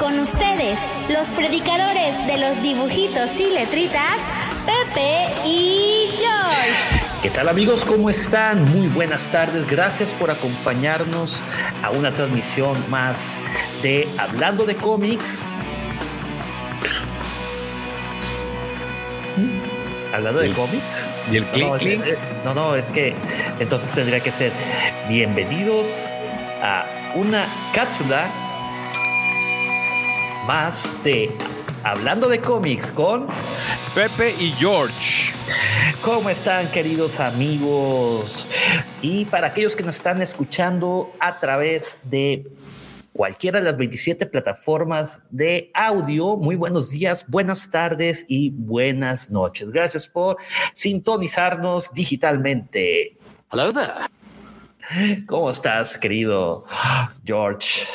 Con ustedes, los predicadores de los dibujitos y letritas, Pepe y George. ¿Qué tal amigos? ¿Cómo están? Muy buenas tardes. Gracias por acompañarnos a una transmisión más de Hablando de cómics. ¿Mm? Hablando de cómics. ¿Y el click, no, click? Es, no, no, es que entonces tendría que ser bienvenidos a una cápsula más de Hablando de cómics con Pepe y George. ¿Cómo están queridos amigos? Y para aquellos que nos están escuchando a través de cualquiera de las 27 plataformas de audio, muy buenos días, buenas tardes y buenas noches. Gracias por sintonizarnos digitalmente. Hello there. ¿Cómo estás, querido George?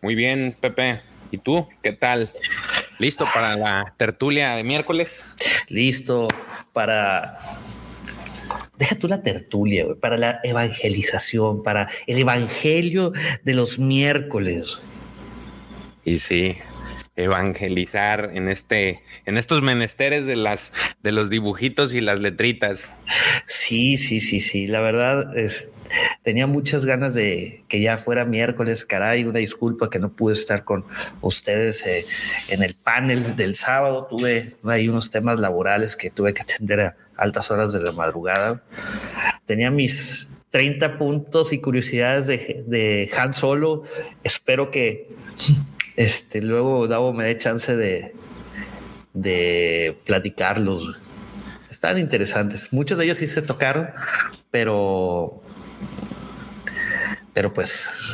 Muy bien, Pepe. ¿Y tú? ¿Qué tal? ¿Listo para la tertulia de miércoles? Listo para deja tú la tertulia, wey, para la evangelización, para el evangelio de los miércoles. Y sí, evangelizar en este, en estos menesteres de las, de los dibujitos y las letritas. Sí, sí, sí, sí. La verdad es, tenía muchas ganas de que ya fuera miércoles. Caray, una disculpa que no pude estar con ustedes eh, en el panel del sábado. Tuve ahí unos temas laborales que tuve que atender a altas horas de la madrugada. Tenía mis 30 puntos y curiosidades de, Han Solo. Espero que este, luego Davo me dé chance de, de platicarlos. Están interesantes. Muchos de ellos sí se tocaron, pero pero pues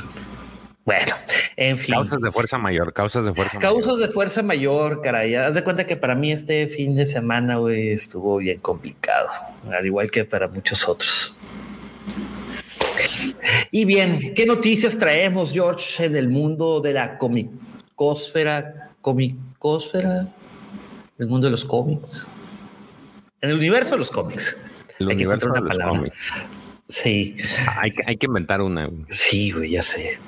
bueno, en fin. Causas de fuerza mayor, causas de fuerza Causas mayor. de fuerza mayor, caray. Haz de cuenta que para mí este fin de semana, güey, estuvo bien complicado, al igual que para muchos otros. Y bien, ¿qué noticias traemos, George, en el mundo de la comicósfera? ¿Comicósfera? ¿El mundo de los cómics? En el universo de los cómics. El Hay que universo encontrar de los palabra. cómics. Sí, Hay, que- hay que inventar una güey, sí, güey, ya sé.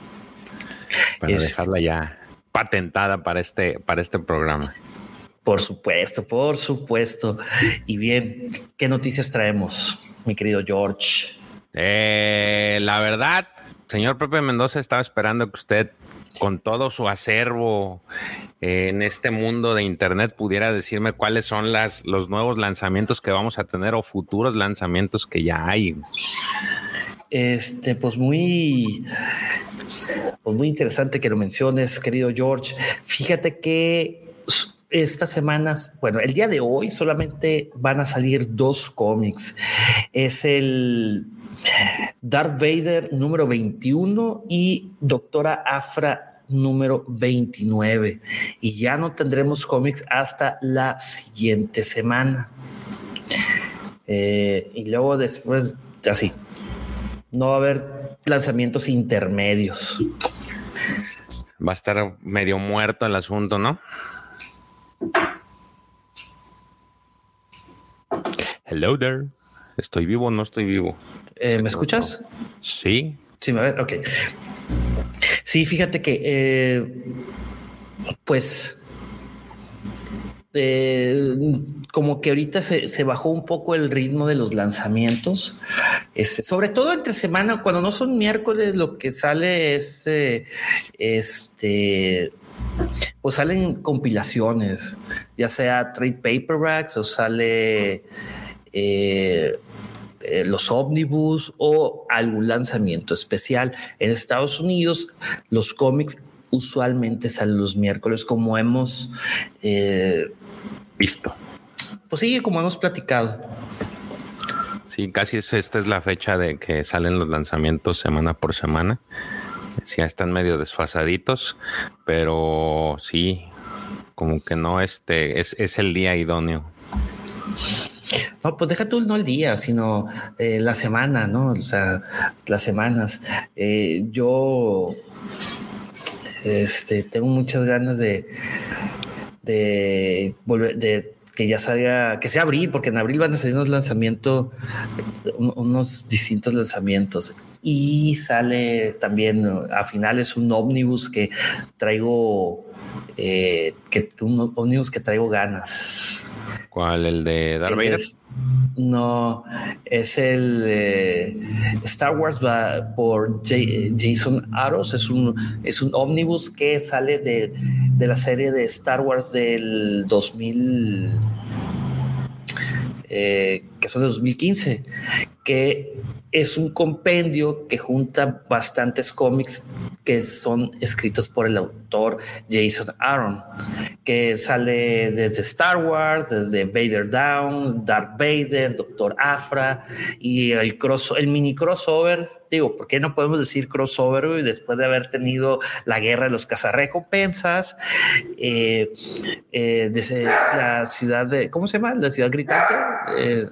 para Este- dejarla ya patentada para este, para este programa. Por supuesto, por supuesto. Y bien, ¿qué noticias traemos, mi querido George? Eh, la verdad, señor Pepe Mendoza, estaba esperando que usted, con todo su acervo eh, en este mundo de Internet, pudiera decirme cuáles son las, los nuevos lanzamientos que vamos a tener o futuros lanzamientos que ya hay. Este, pues muy, pues muy interesante que lo menciones, querido George. Fíjate que estas semanas, bueno, el día de hoy solamente van a salir dos cómics. Es el Darth Vader número 21 y Doctora Afra número 29. Y ya no tendremos cómics hasta la siguiente semana. Eh, y luego después, así, no va a haber lanzamientos intermedios. Va a estar medio muerto el asunto, ¿no? Hello there. ¿Estoy vivo o no estoy vivo? Eh, ¿Me escuchas? Sí. Sí, me ves. Ok. Sí, fíjate que, eh, pues, eh, como que ahorita se, se bajó un poco el ritmo de los lanzamientos. Este, sobre todo entre semana, cuando no son miércoles, lo que sale es eh, este. Pues salen compilaciones, ya sea trade paperbacks o sale eh, eh, los ómnibus o algún lanzamiento especial. En Estados Unidos, los cómics usualmente salen los miércoles, como hemos Visto. pues sí, como hemos platicado. Sí, casi es, esta es la fecha de que salen los lanzamientos semana por semana. Sí, ya están medio desfasaditos, pero sí, como que no este es, es el día idóneo. No, pues deja tú no el día, sino eh, la semana, ¿no? O sea, las semanas. Eh, yo este, tengo muchas ganas de, de volver, de que ya salga, que sea abril, porque en abril van a salir unos lanzamientos, unos distintos lanzamientos. Y sale también a finales un ómnibus que traigo, eh, que un ómnibus que traigo ganas. ¿Cuál? ¿El de Darth Vader? no, es el Star Wars por Jason Aros. Es un, es un ómnibus que sale de, de, la serie de Star Wars del 2000, eh, que son de 2015, que es un compendio que junta bastantes cómics que son escritos por el autor Jason Aaron, que sale desde Star Wars, desde Vader Down, Darth Vader, Doctor Afra y el, cross, el mini crossover. Digo, ¿por qué no podemos decir crossover después de haber tenido la guerra de los cazarrecompensas? Eh, eh, desde la ciudad de, ¿cómo se llama? La ciudad gritante. Eh,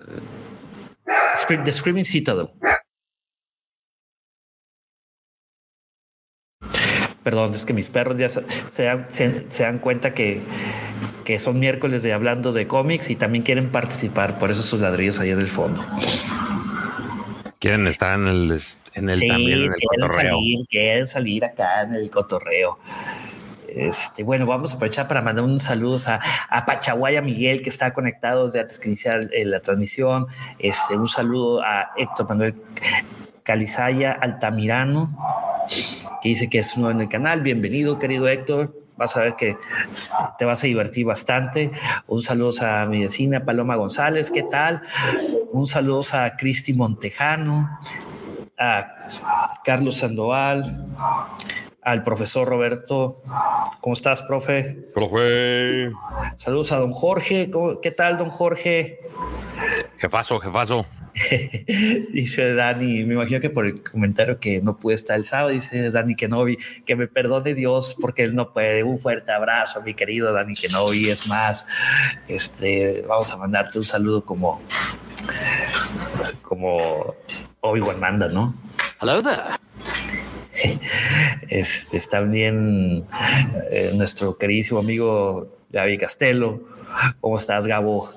The Screaming Citadel. Perdón, es que mis perros ya se, dan, cuenta que, que, son miércoles de hablando de cómics y también quieren participar, por eso sus ladrillos ahí en el fondo. Quieren estar en el, en el también en el quieren cotorreo. Salir, quieren salir acá en el cotorreo. Este, bueno, vamos a aprovechar para mandar un saludo a, a Pachaguaya Miguel, que está conectado desde antes que iniciar eh, la transmisión. Este, un saludo a Héctor Manuel Calizaya Altamirano, que dice que es nuevo en el canal. Bienvenido, querido Héctor. Vas a ver que te vas a divertir bastante. Un saludo a mi vecina Paloma González, ¿qué tal? Un saludo a Cristi Montejano, a Carlos Sandoval, al profesor Roberto. ¿Cómo estás, profe? Profe. Saludos a don Jorge. ¿Qué tal, don Jorge? Jefazo, jefazo. dice Dani, me imagino que por el comentario que no pude estar el sábado, dice Dani Kenobi, que me perdone Dios porque él no puede. Un fuerte abrazo, mi querido Dani Kenobi. Es más, este, vamos a mandarte un saludo como, como Obi-Wan manda, ¿no? Hello there. Este, está también eh, nuestro queridísimo amigo Gaby Castelo. ¿Cómo estás, Gabo?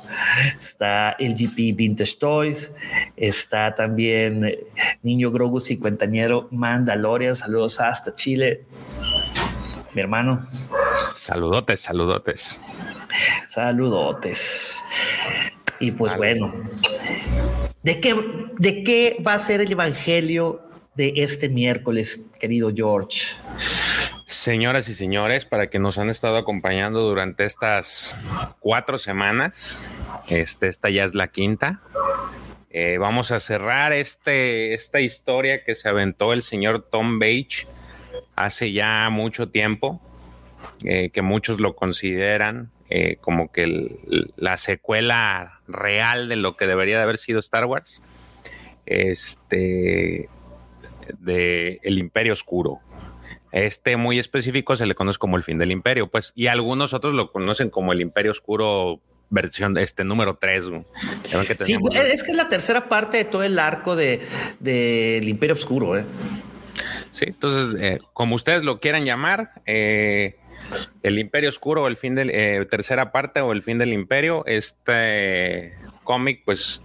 Está LGP Vintage Toys. Está también eh, Niño Grogu Cincuentañero Mandalorian. Saludos hasta Chile. Mi hermano. Saludotes, saludotes. Saludotes. Y pues bueno, ¿de qué, ¿de qué va a ser el Evangelio de este miércoles, querido George? Señoras y señores, para que nos han estado acompañando durante estas cuatro semanas, este, esta ya es la quinta. Eh, vamos a cerrar este, esta historia que se aventó el señor Tom Beach hace ya mucho tiempo, eh, que muchos lo consideran eh, como que la secuela real de lo que debería de haber sido Star Wars. Este, de El Imperio Oscuro. Este muy específico se le conoce como el fin del imperio, pues, y algunos otros lo conocen como el Imperio Oscuro versión de este número 3. sí, es que es la tercera parte de todo el arco del de, Imperio Oscuro. ¿eh? Sí, entonces, eh, como ustedes lo quieran llamar, eh, el Imperio Oscuro o el fin del tercera parte o el fin del Imperio, este cómic, pues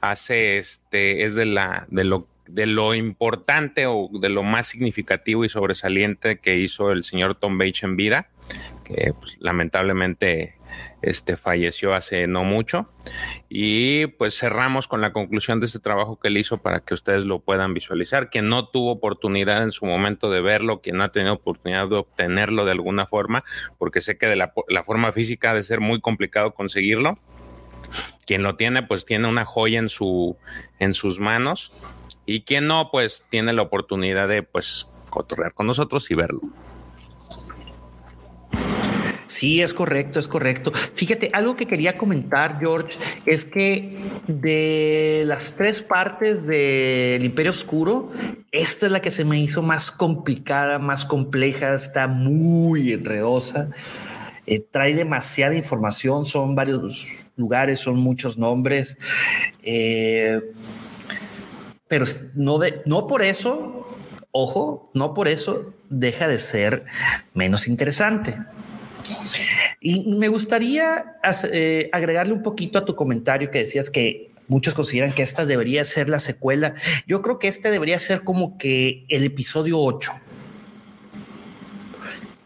hace este, es de la de lo de lo importante o de lo más significativo y sobresaliente que hizo el señor Tom Bates en vida, que pues, lamentablemente este, falleció hace no mucho. Y pues cerramos con la conclusión de este trabajo que él hizo para que ustedes lo puedan visualizar. Quien no tuvo oportunidad en su momento de verlo, quien no ha tenido oportunidad de obtenerlo de alguna forma, porque sé que de la, forma física ha de ser muy complicado conseguirlo. Quien lo tiene, pues tiene una joya en, su, en sus manos y quien no, pues tiene la oportunidad de pues cotorrear con nosotros y verlo. Sí, es correcto, es correcto. Fíjate, algo que quería comentar, George, es que de las tres partes del Imperio Oscuro, esta es la que se me hizo más complicada, más compleja, está muy enredosa. Eh, trae demasiada información, son varios lugares, son muchos nombres. Eh, pero no, de, no por eso, ojo, no por eso deja de ser menos interesante. Y me gustaría eh, agregarle un poquito a tu comentario que decías que muchos consideran que esta debería ser la secuela. Yo creo que este debería ser como que el episodio 8.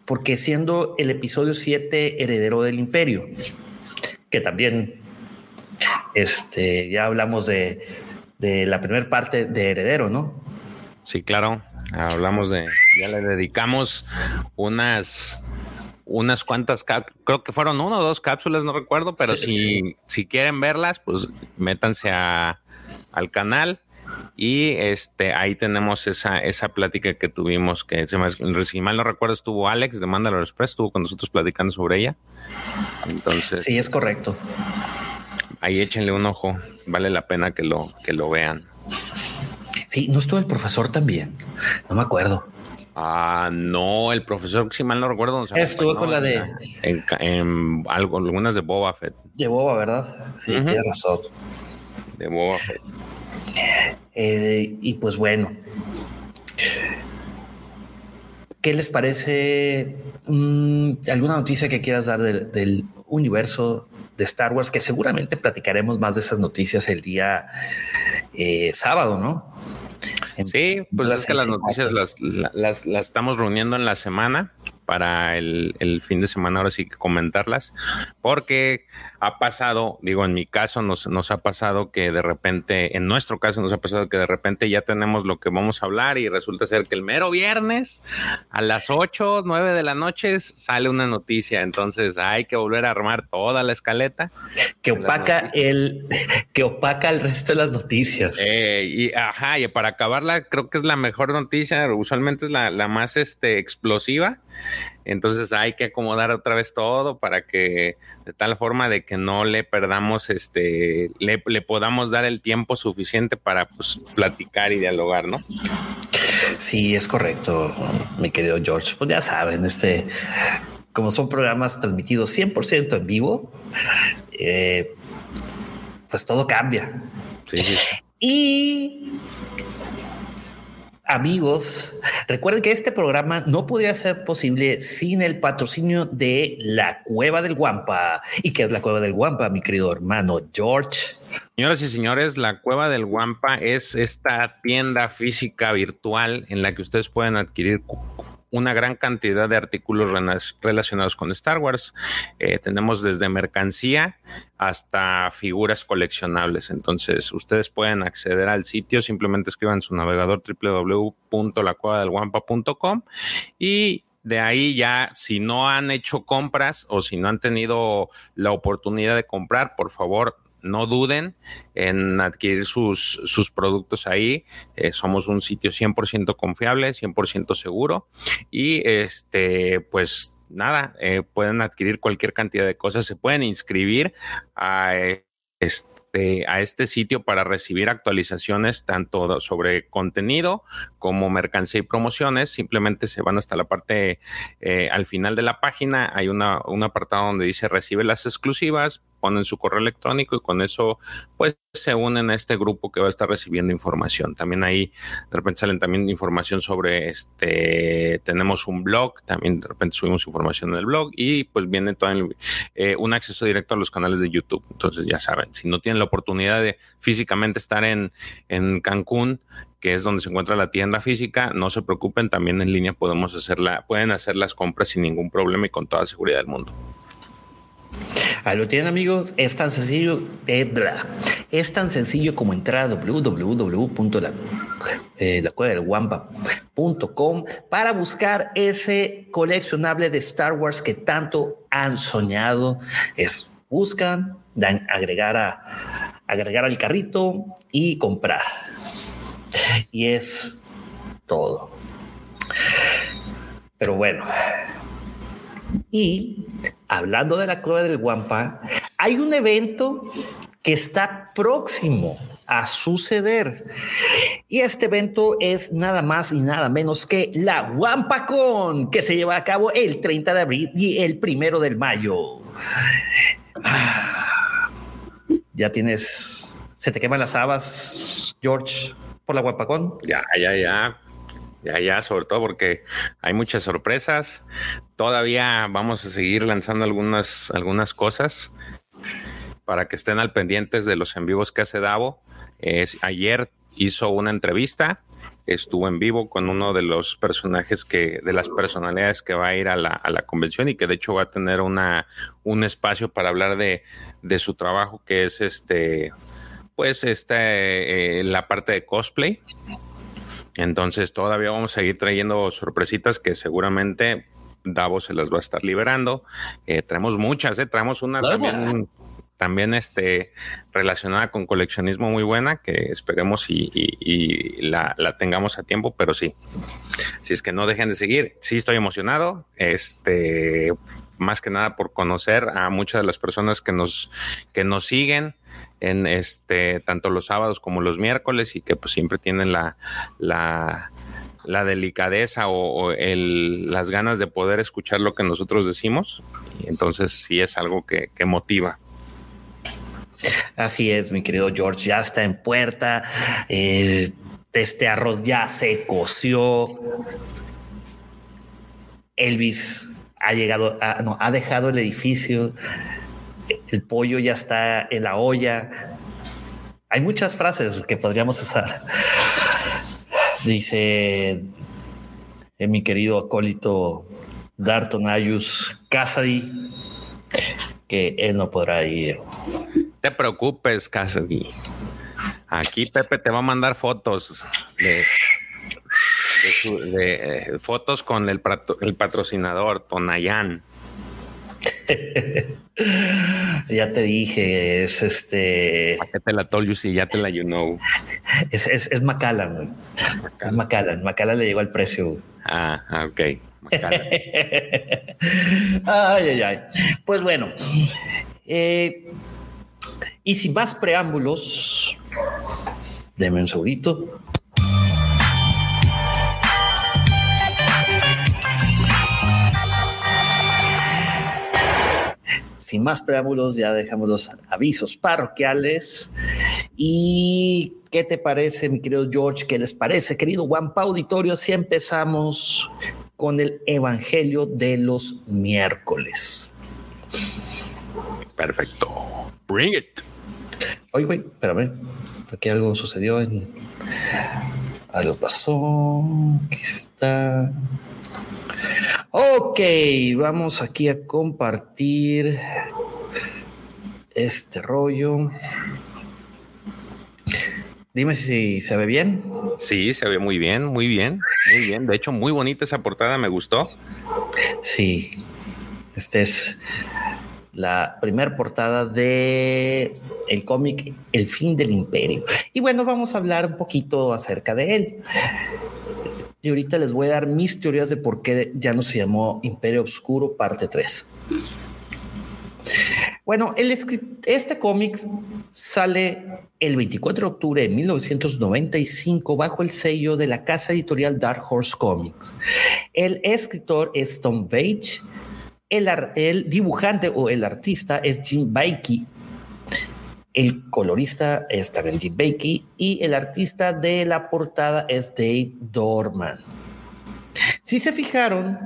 Porque siendo el episodio 7 heredero del imperio, que también este, ya hablamos de, de la primera parte de heredero, ¿no? Sí, claro. Hablamos de, ya le dedicamos unas unas cuantas, creo que fueron uno o dos cápsulas, no recuerdo, pero si, si quieren verlas, pues métanse a, al canal y este ahí tenemos esa, esa plática que tuvimos, que si mal no recuerdo estuvo Alex de Mandalore Express, estuvo con nosotros platicando sobre ella. Entonces. Sí, es correcto. Ahí échenle un ojo, vale la pena que lo, que lo vean. Sí, no estuvo el profesor también, no me acuerdo. Ah, no, el profesor, si mal no recuerdo, estuvo con la de en, algo, algunas de Boba Fett. De Boba, ¿verdad? Sí, tiene razón. De Boba Fett. Eh, y pues bueno, ¿qué les parece? Mm, ¿Alguna noticia que quieras dar del, universo de Star Wars? Que seguramente platicaremos más de esas noticias el día eh, sábado, ¿no? Sí, pues es que las noticias las, las, las, estamos reuniendo en la semana para el, el, fin de semana, ahora sí que comentarlas, porque ha pasado, digo, en mi caso nos, nos ha pasado que de repente, en nuestro caso nos ha pasado que de repente ya tenemos lo que vamos a hablar y resulta ser que el mero viernes a las 8, 9 de la noche sale una noticia, entonces hay que volver a armar toda la escaleta. Que opaca el, que opaca el resto de las noticias. Eh, y ajá, y para acabarla creo que es la mejor noticia, usualmente es la, la más este, explosiva entonces hay que acomodar otra vez todo para que de tal forma de que no le perdamos, este, le, podamos dar el tiempo suficiente para pues, platicar y dialogar, ¿no? Sí, es correcto, mi querido George. Pues ya saben, este, como son programas transmitidos 100% en vivo, eh, pues todo cambia. Sí, sí. Y Amigos, recuerden que este programa no podría ser posible sin el patrocinio de la Cueva del Guampa. ¿Y qué es la Cueva del Guampa, mi querido hermano George? Señoras y señores, la Cueva del Guampa es esta tienda física virtual en la que ustedes pueden adquirir una gran cantidad de artículos relacionados con Star Wars. Eh, tenemos desde mercancía hasta figuras coleccionables. Entonces, ustedes pueden acceder al sitio, simplemente escriban su navegador www.lacuevadelguampa.com y de ahí ya, si no han hecho compras o si no han tenido la oportunidad de comprar, por favor, no duden en adquirir sus, sus productos ahí. Eh, somos un sitio 100% confiable, 100% seguro y este, pues nada, eh, pueden adquirir cualquier cantidad de cosas, se pueden inscribir a este a este sitio para recibir actualizaciones tanto sobre contenido como mercancía y promociones. Simplemente se van hasta la parte eh, al final de la página. Hay una, un apartado donde dice recibe las exclusivas, ponen su correo electrónico y con eso pues se unen a este grupo que va a estar recibiendo información. También ahí de repente salen también información sobre este, tenemos un blog, también de repente subimos información en el blog y pues viene todo eh, un acceso directo a los canales de YouTube. Entonces ya saben, si no tienen la oportunidad de físicamente estar en, en Cancún, que es donde se encuentra la tienda física, no se preocupen, también en línea podemos hacerla, pueden hacer las compras sin ningún problema y con toda seguridad del mundo. Ahí lo tienen amigos, es tan sencillo, es tan sencillo como entrar a www.lacuevadelguampa.com para buscar ese coleccionable de Star Wars que tanto han soñado. Es buscan, dan agregar a agregar al carrito y comprar. Y es todo. Pero bueno, y hablando de la cueva del Guampa, hay un evento que está próximo a suceder. Y este evento es nada más y nada menos que la Wampacon, que se lleva a cabo el 30 de abril y el primero de mayo. Ya tienes, se te queman las habas, George, por la Wampacon. Ya, ya, ya. Ya, ya, sobre todo porque hay muchas sorpresas. Todavía vamos a seguir lanzando algunas, algunas cosas para que estén al pendientes de los en vivos que hace Davo. Ayer hizo una entrevista, estuvo en vivo con uno de los personajes que, de las personalidades que va a ir a la, a la convención y que de hecho va a tener una, un espacio para hablar de, de su trabajo, que es este, pues, este, eh, la parte de cosplay. Entonces todavía vamos a seguir trayendo sorpresitas que seguramente Davo se las va a estar liberando. Eh, traemos muchas, eh, traemos una también también este, relacionada con coleccionismo muy buena, que esperemos y, la, tengamos a tiempo, pero sí, si es que no dejen de seguir, sí estoy emocionado, este, más que nada por conocer a muchas de las personas que nos, que nos siguen en este, tanto los sábados como los miércoles y que pues siempre tienen la, la, delicadeza o, las ganas de poder escuchar lo que nosotros decimos. Y entonces sí es algo que, que motiva. Así es, mi querido George, ya está en puerta. este arroz ya se coció. Elvis ha llegado, no, ha dejado el edificio. El pollo ya está en la olla. Hay muchas frases que podríamos usar. Dice eh, mi querido acólito Darton Ayus Cassidy que él no podrá ir te preocupes, Cassidy. Aquí Pepe te va a mandar fotos de, eh, fotos con el, el patrocinador, Tonayan. ya te dije, es este. ¿A te la told you si ya te la you know? Es, es, es Macallan, Macallan. Macallan. le llegó al precio. Ah, ah, ok. ay, ay, ay. Pues bueno, eh, y sin más preámbulos, denme un. Sin más preámbulos, ya dejamos los avisos parroquiales. ¿Y qué te parece, mi querido George? ¿Qué les parece, querido Juanpa Auditorio? Si empezamos con el Evangelio de los miércoles. Perfecto. Bring it. Oye, güey, espérame. Aquí algo sucedió. En... Algo pasó. Aquí está. Ok, vamos aquí a compartir este rollo. Dime si se ve bien. Sí, se ve muy bien, muy bien, muy bien. De hecho, muy bonita esa portada, me gustó. Sí, este es la primera portada de el cómic El fin del imperio. Y bueno, vamos a hablar un poquito acerca de él. Y ahorita les voy a dar mis teorías de por qué ya no se llamó Imperio Oscuro parte 3. Bueno, el este cómic sale el 24 de octubre de 1995 bajo el sello de la casa editorial Dark Horse Comics. El escritor es Tom Page el, dibujante o el artista es Jim Bakey. El colorista es también Jim Bakey y el artista de la portada es Dave Dorman. Si se fijaron,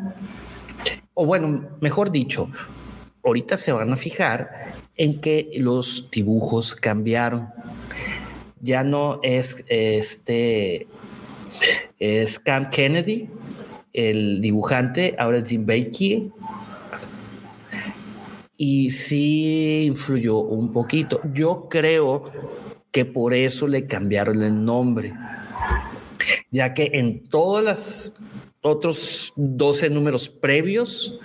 o bueno, mejor dicho, ahorita se van a fijar en que los dibujos cambiaron. Ya no es este, es Cam Kennedy, el dibujante, ahora es Jim Bakey y sí influyó un poquito. Yo creo que por eso le cambiaron el nombre, ya que en todos los otros 12 números previos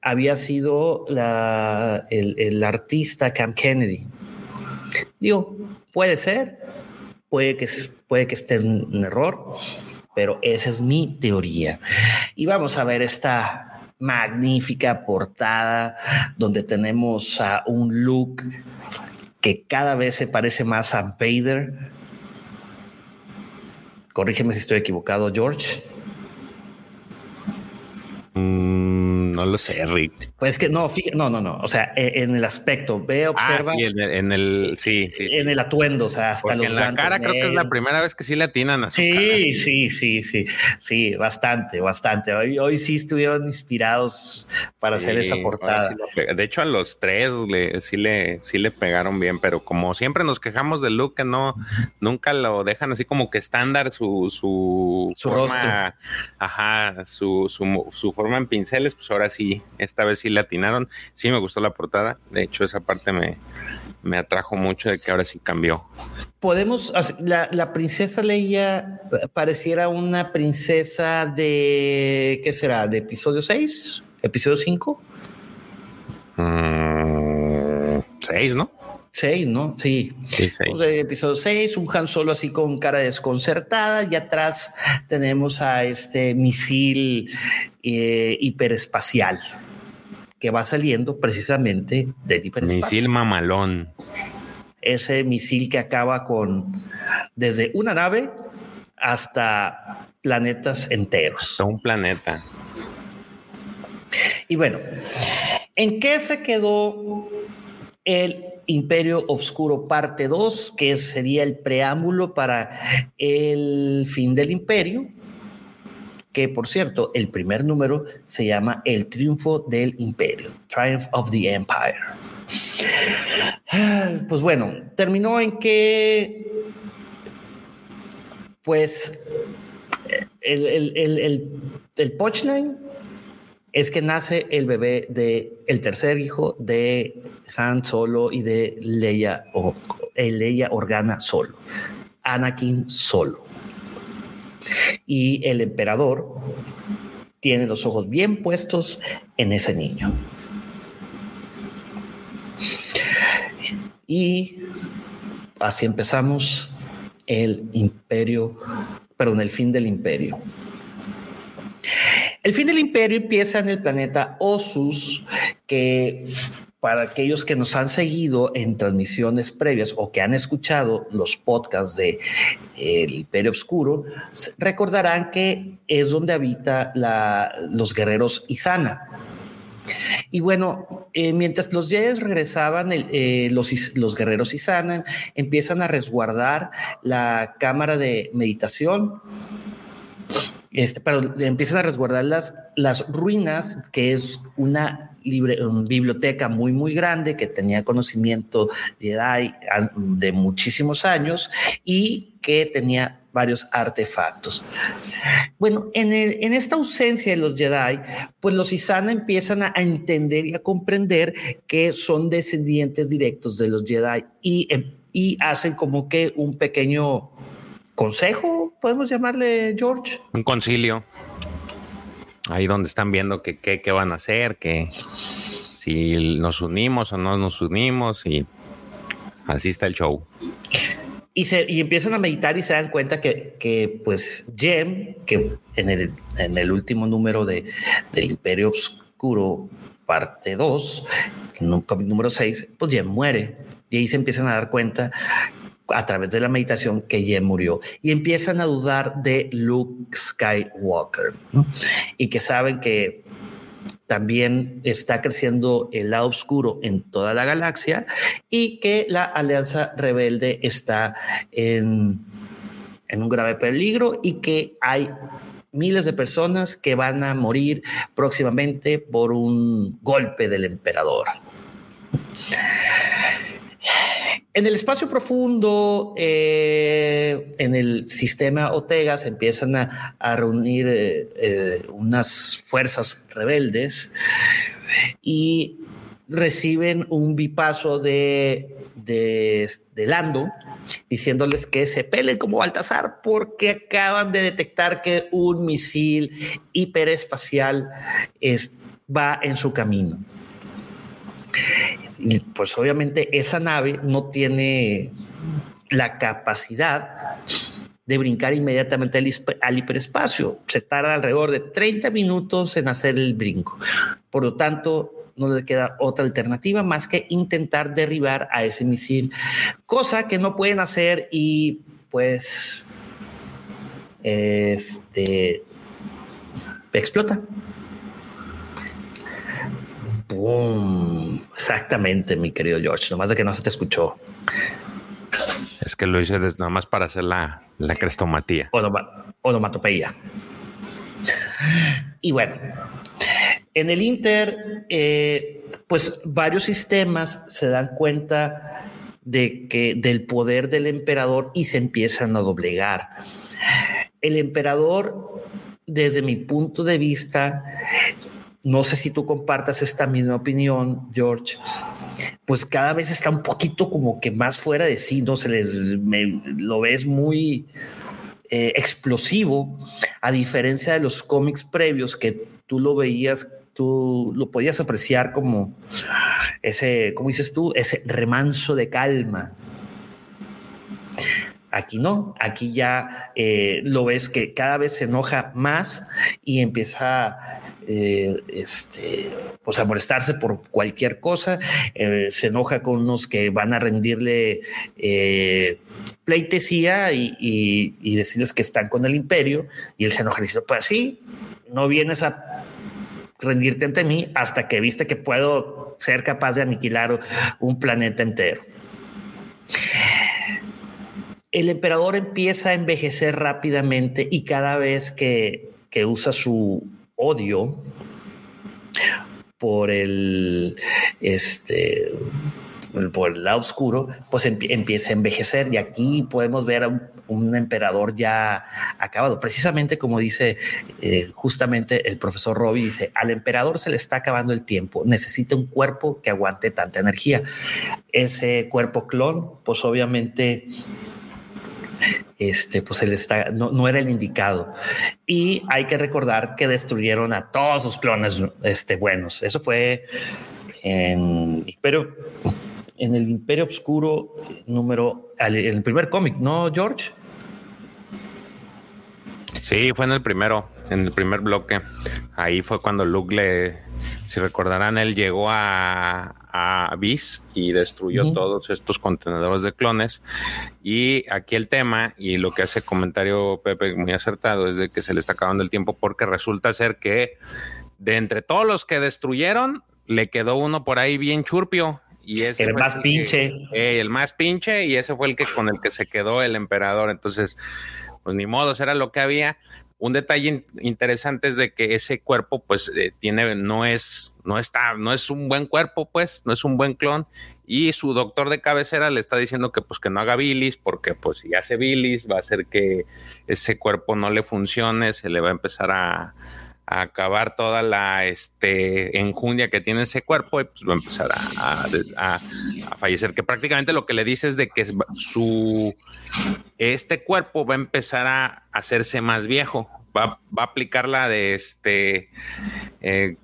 había sido la, el, artista Cam Kennedy. Digo, puede ser, puede que, puede que esté un error, pero esa es mi teoría. Y vamos a ver esta magnífica portada donde tenemos a un look que cada vez se parece más a Vader. Corrígeme si estoy equivocado, George. Mm, no lo sé, Rick. Pues que no, no, no, no. O sea, e, en el aspecto, ve, ah, observa. sí, en el, sí, sí, En el atuendo, o sea, hasta los En la cara creo que es la primera vez que sí le atinan a su Sí, sí, sí, sí. Sí, bastante, bastante. Hoy, hoy sí estuvieron inspirados para hacer esa portada. de hecho, a los tres le, sí, le, sí le pegaron bien, pero como siempre nos quejamos del look, que no, nunca lo dejan así como que estándar su, su, su rostro. Ajá, su, su, su forma en pinceles, pues ahora sí, esta vez sí le atinaron. Sí me gustó la portada. De hecho, esa parte me, me atrajo mucho de que ahora sí cambió. Podemos, la, la princesa Leia pareciera una princesa de, ¿qué será? ¿De episodio 6? ¿Episodio 5? 6, mm, ¿no? 6, ¿no? Sí. sí, episodio 6, un Han Solo así con cara desconcertada y atrás tenemos a este misil eh, hiperespacial que va saliendo precisamente del hiperespacio. Misil mamalón. Ese misil que acaba con desde una nave hasta planetas enteros. Un planeta. Y bueno, ¿en qué se quedó el Imperio Oscuro parte 2, que sería el preámbulo para el fin del imperio? que por cierto, el primer número se llama El triunfo del imperio, Triumph of the Empire. Pues bueno, terminó en que, pues, el, el, el, el, punchline es que nace el bebé de el tercer hijo de Han Solo y de Leia o Leia Organa Solo, Anakin Solo. Y el emperador tiene los ojos bien puestos en ese niño. Y así empezamos el imperio, perdón, el fin del imperio. El fin del imperio empieza en el planeta Osus, que para aquellos que nos han seguido en transmisiones previas o que han escuchado los podcasts de El Imperio Oscuro, recordarán que es donde habita los guerreros Isana. Y bueno, eh, mientras los Jedi regresaban, eh, los, los guerreros Isana empiezan a resguardar la cámara de meditación este, pero empiezan a resguardar las, las ruinas, que es una biblioteca muy, muy grande que tenía conocimiento Jedi de muchísimos años y que tenía varios artefactos. Bueno, en, en, esta ausencia de los Jedi, pues los Isana empiezan a, entender y a comprender que son descendientes directos de los Jedi y, y hacen como que un pequeño consejo, podemos llamarle George. Un concilio. Ahí donde están viendo qué que, van a hacer, que si nos unimos o no nos unimos y así está el show. Y, se, y empiezan a meditar y se dan cuenta que, que pues Jem, que en el, en el último número de, del Imperio Oscuro, parte 2, número 6, pues Jem muere. Y ahí se empiezan a dar cuenta a través de la meditación que ya murió y empiezan a dudar de Luke Skywalker y que saben que también está creciendo el lado oscuro en toda la galaxia y que la alianza rebelde está en, en un grave peligro y que hay miles de personas que van a morir próximamente por un golpe del emperador. En el espacio profundo, eh, en el sistema Otega, se empiezan a, reunir eh, eh, unas fuerzas rebeldes y reciben un bipaso de, de, Lando diciéndoles que se peleen como Baltasar porque acaban de detectar que un misil hiperespacial va en su camino. Y pues obviamente esa nave no tiene la capacidad de brincar inmediatamente al, hiperespacio. Se tarda alrededor de 30 minutos en hacer el brinco. Por lo tanto, no le queda otra alternativa más que intentar derribar a ese misil, cosa que no pueden hacer y pues este explota. Exactamente, mi querido George, nomás de que no se te escuchó. Es que lo hice nada más para hacer la, la crestomatía. Onomatopeya. Y bueno, en el Inter, eh, pues varios sistemas se dan cuenta de que del poder del emperador y se empiezan a doblegar. El emperador, desde mi punto de vista, no sé si tú compartas esta misma opinión, George, pues cada vez está un poquito como que más fuera de sí, no se les lo ves muy eh, explosivo, a diferencia de los cómics previos que tú lo veías, tú lo podías apreciar como ese, como dices tú, ese remanso de calma. Aquí no, aquí ya eh, lo ves que cada vez se enoja más y empieza eh, este, pues a molestarse por cualquier cosa, eh, se enoja con unos que van a rendirle eh, pleitesía y, decirles que están con el imperio y él se enoja y dice, pues sí, no vienes a rendirte ante mí hasta que viste que puedo ser capaz de aniquilar un planeta entero. El emperador empieza a envejecer rápidamente y cada vez que, que usa su odio por el este por el lado oscuro, pues empieza a envejecer y aquí podemos ver a un, emperador ya acabado. Precisamente como dice eh, justamente el profesor Robbie, dice, al emperador se le está acabando el tiempo, necesita un cuerpo que aguante tanta energía. Ese cuerpo clon, pues obviamente este, pues él está, no, era el indicado. Y hay que recordar que destruyeron a todos sus clones este, buenos. Eso fue en Imperio, en el Imperio Oscuro número, el primer cómic, ¿no, George? Sí, fue en el primero, en el primer bloque. Ahí fue cuando Luke le, si recordarán, él llegó a, a Bis y destruyó todos estos contenedores de clones. Y aquí el tema, y lo que hace comentario Pepe muy acertado, es de que se le está acabando el tiempo porque resulta ser que de entre todos los que destruyeron, le quedó uno por ahí bien churpio. Y ese el más pinche. el más pinche, y ese fue el que con el que se quedó el emperador. Entonces, pues ni modo, era lo que había un detalle interesante es de que ese cuerpo, pues, eh, tiene, no es, no está, no es un buen cuerpo, pues, no es un buen clon. Y su doctor de cabecera le está diciendo que, pues, que no haga bilis, porque, pues, si hace bilis, va a hacer que ese cuerpo no le funcione, se le va a empezar a, acabar toda la este, enjundia que tiene ese cuerpo y pues va a empezar a, fallecer. Que prácticamente lo que le dice es de que su este cuerpo va a empezar a hacerse más viejo. Va, va a aplicar la de este. Eh,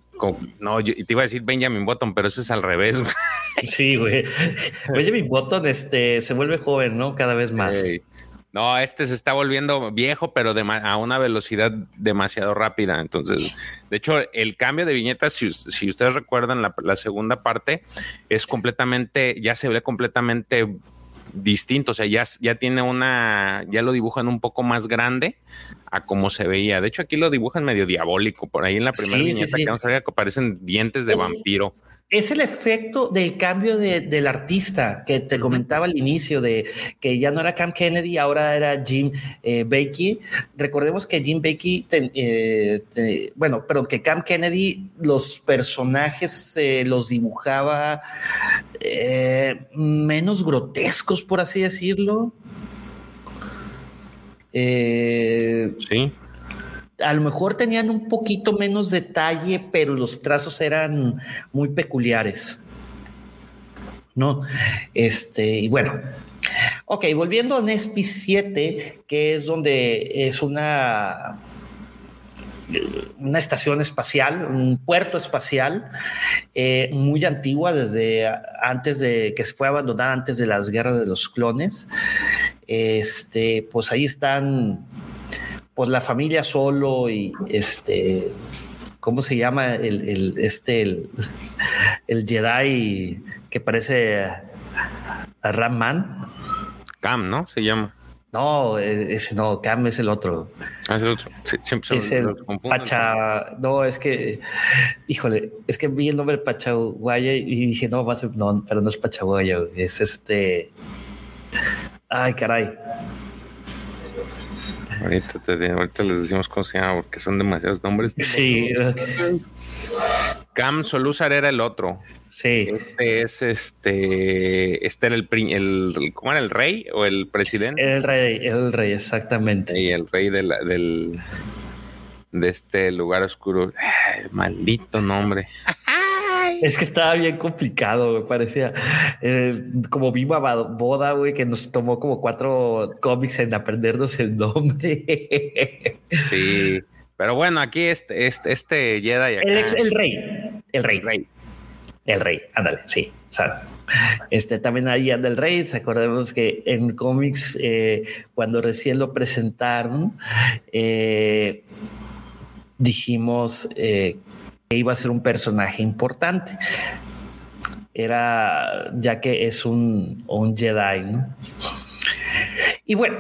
no, yo, te iba a decir Benjamin Button, pero eso es al revés. Sí, güey. Benjamin Button este, se vuelve joven, ¿no? Cada vez más. No, este se está volviendo viejo, pero a una velocidad demasiado rápida. Entonces, de hecho, el cambio de viñetas, si, ustedes recuerdan la, segunda parte, es completamente, ya se ve completamente distinto. O sea, ya, ya tiene una, ya lo dibujan un poco más grande a como se veía. De hecho, aquí lo dibujan medio diabólico. Por ahí en la primera viñeta que no sabía que aparecen dientes de vampiro es el efecto del cambio del artista que te comentaba al inicio, de que ya no era Cam Kennedy, ahora era Jim eh, Bakey. Recordemos que Jim Bakey, eh, bueno, pero que Cam Kennedy los personajes los dibujaba eh, menos grotescos, por así decirlo. sí a lo mejor tenían un poquito menos detalle, pero los trazos eran muy peculiares. ¿No? Este, y bueno. Ok, volviendo a Nespi 7, que es donde es una una estación espacial, un puerto espacial eh, muy antigua, desde antes de que se fue abandonada antes de las guerras de los clones. este, pues ahí están, pues la familia solo y este, ¿cómo se llama el, el este, el, el Jedi que parece a, a Ramman? Cam, ¿no? Se llama. No, e, ese no, Cam es el otro. Ah, es el otro. Sí, siempre es el Pacha. No, es que, híjole, es que vi el nombre Pachaguaya y dije, no, va a ser, no, pero no es Pachaguaya, es este. Ay, caray. Ahorita, te, ahorita les decimos cómo se llama, porque son demasiados nombres. Sí. Cam Soluzar era el otro. Sí. Este es este. Este era el, el. ¿Cómo era el rey o el presidente? El rey, el rey, exactamente. Y el rey de la, del. De este lugar oscuro. maldito nombre. Es que estaba bien complicado, me parecía. Eh, como Viva Boda, güey, que nos tomó como cuatro cómics en aprendernos el nombre. Sí. Pero bueno, aquí este, este, este Jedi. Acá, el, el rey. El rey. rey. El rey, ándale, sí. O sea, este, también ahí anda el rey. Acordemos que en cómics, eh, cuando recién lo presentaron, eh, dijimos eh, que iba a ser un personaje importante. Era ya que es un, un Jedi, ¿no? Y bueno,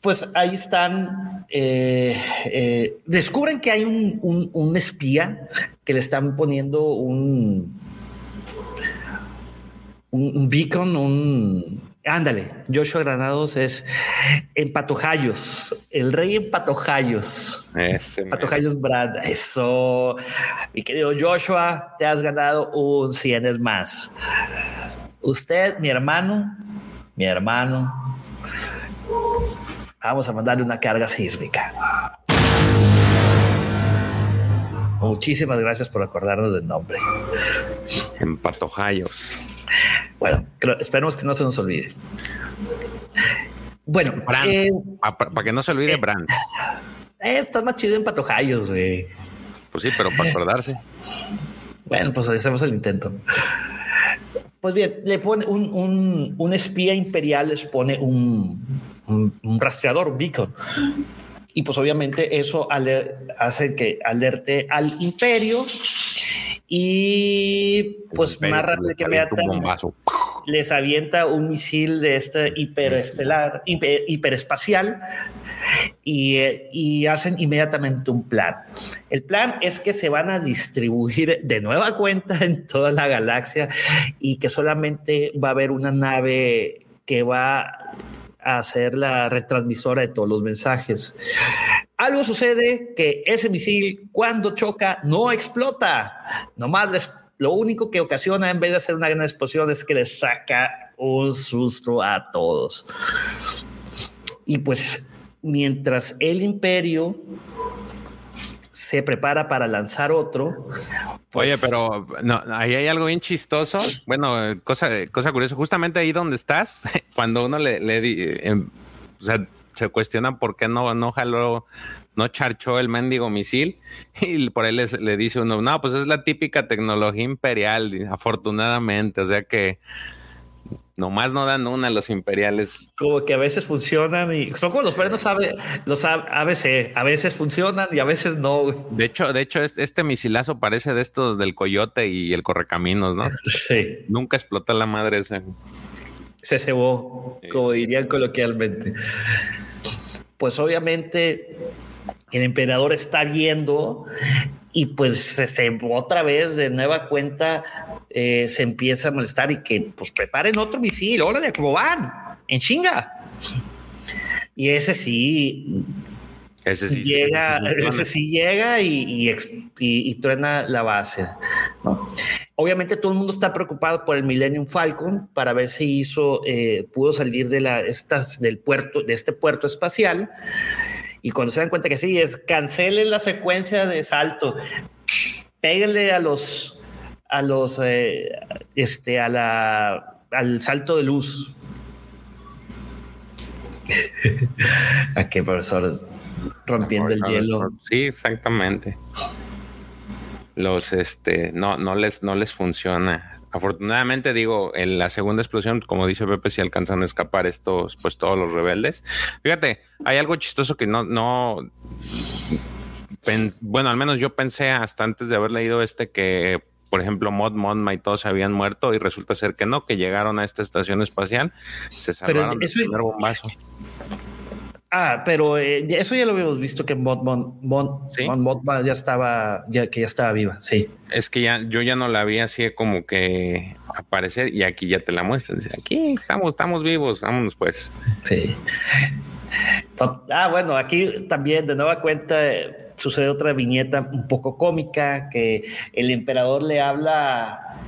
pues ahí están, eh, eh, descubren que hay un, espía que le están poniendo un, un, beacon, un... Ándale, Joshua Granados es en Patojayos, el rey. Ese Patojayos Brad, eso. Mi querido Joshua, te has ganado un 100 más. Usted, mi hermano, mi hermano, Vamos a mandarle una carga sísmica. Muchísimas gracias por acordarnos del nombre. En Patojayos. Bueno, esperemos que no se nos olvide. Bueno, eh, para que no se olvide, eh, Brand. Eh, está más chido en Patojayos, güey. Pues sí, pero para acordarse. Bueno, pues hacemos el intento. Pues bien, le pone un, un espía imperial, les pone un, un, rastreador, beacon. Y pues obviamente eso hace que alerte al imperio y pues más rápido que me les avienta un misil de este hiperestelar, hiperespacial y, y, hacen inmediatamente un plan. El plan es que se van a distribuir de nueva cuenta en toda la galaxia y que solamente va a haber una nave que va a ser la retransmisora de todos los mensajes. Algo sucede que ese misil cuando choca no explota, nomás lo único que ocasiona en vez de hacer una gran explosión es que le saca un susto a todos. Y pues mientras el imperio se prepara para lanzar otro. Pues Oye, pero no, ahí hay algo bien chistoso. Bueno, cosa, cosa curiosa, justamente ahí donde estás, cuando uno le, le em, o sea, se cuestiona por qué no, no jaló, no charchó el mendigo misil y por él le dice uno, no, pues es la típica tecnología imperial, afortunadamente, o sea que Nomás no dan una los imperiales. Como que a veces funcionan y son como los frenos los ABC, a veces funcionan y a veces no. De hecho, de hecho, este, misilazo parece de estos del coyote y el correcaminos, ¿no? Sí. Nunca explota la madre ese. Se cebó, como dirían coloquialmente. Pues obviamente el emperador está viendo y pues se, otra vez de nueva cuenta eh, se empieza a molestar y que pues preparen otro misil, órale, ¿cómo van? En chinga. Y ese sí. Ese sí llega, ese sí llega y, y, truena la base. Obviamente todo el mundo está preocupado por el Millennium Falcon para ver si hizo, eh, pudo salir de la, estas, del puerto, de este puerto espacial y cuando se dan cuenta que sí, es cancelen la secuencia de salto, péguenle a los, a los, eh, este, a la, al salto de luz. ¿A qué profesor? Rompiendo el hielo. Sí, exactamente. Los, este, no, no les, no les funciona Afortunadamente, digo, en la segunda explosión, como dice Pepe, si alcanzan a escapar estos, pues todos los rebeldes. Fíjate, hay algo chistoso que no, no, bueno, al menos yo pensé hasta antes de haber leído este que, por ejemplo, Mod Monma y todos se habían muerto y resulta ser que no, que llegaron a esta estación espacial, se salvaron del primer bombazo. Ah, pero eh, eso ya lo habíamos visto que Mod Mon, ya estaba, ya que ya estaba viva, sí. Es que ya yo ya no la vi así como que aparecer y aquí ya te la muestran. Aquí estamos, estamos vivos, vámonos pues. Sí. Ah, bueno, aquí también de nueva cuenta sucede otra viñeta un poco cómica que el emperador le habla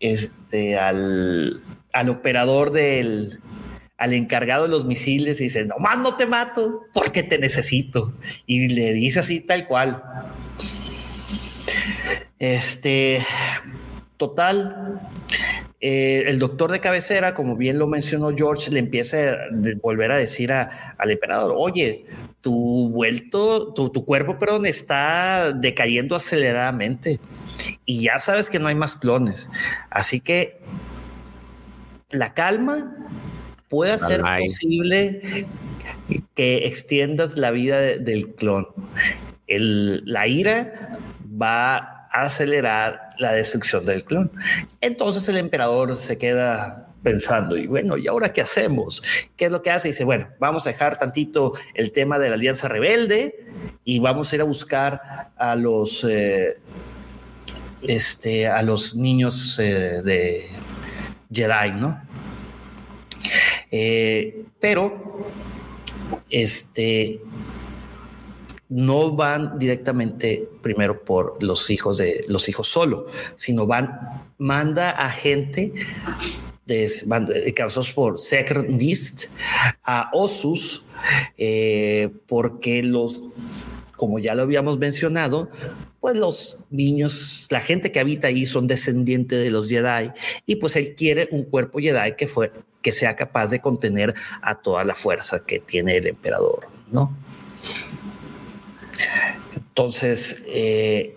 este, al, al operador del, al encargado de los misiles y dice, nomás no te mato porque te necesito. Y le dice así tal cual. Este, total, eh, el doctor de cabecera, como bien lo mencionó George, le empieza a volver a decir al emperador, oye, tu vuelto, tu, tu cuerpo, perdón, está decayendo aceleradamente y ya sabes que no hay más clones. Así que la calma puede hacer posible que extiendas la vida del clon. la ira va a acelerar la destrucción del clon. Entonces el emperador se queda pensando, y bueno, ¿y ahora qué hacemos? ¿Qué es lo que hace? Dice, bueno, vamos a dejar tantito el tema de la alianza rebelde y vamos a ir a buscar a los, eh, este, a los niños eh, de Jedi, ¿no? Eh, pero este no van directamente primero por los hijos de los hijos solo, sino van, manda a gente de, causados por Secret Beast a Osus, eh, porque los, como ya lo habíamos mencionado, pues los niños, la gente que habita ahí son descendientes de los Jedi y pues él quiere un cuerpo Jedi que fue que sea capaz de contener a toda la fuerza que tiene el emperador, ¿no? Entonces, eh,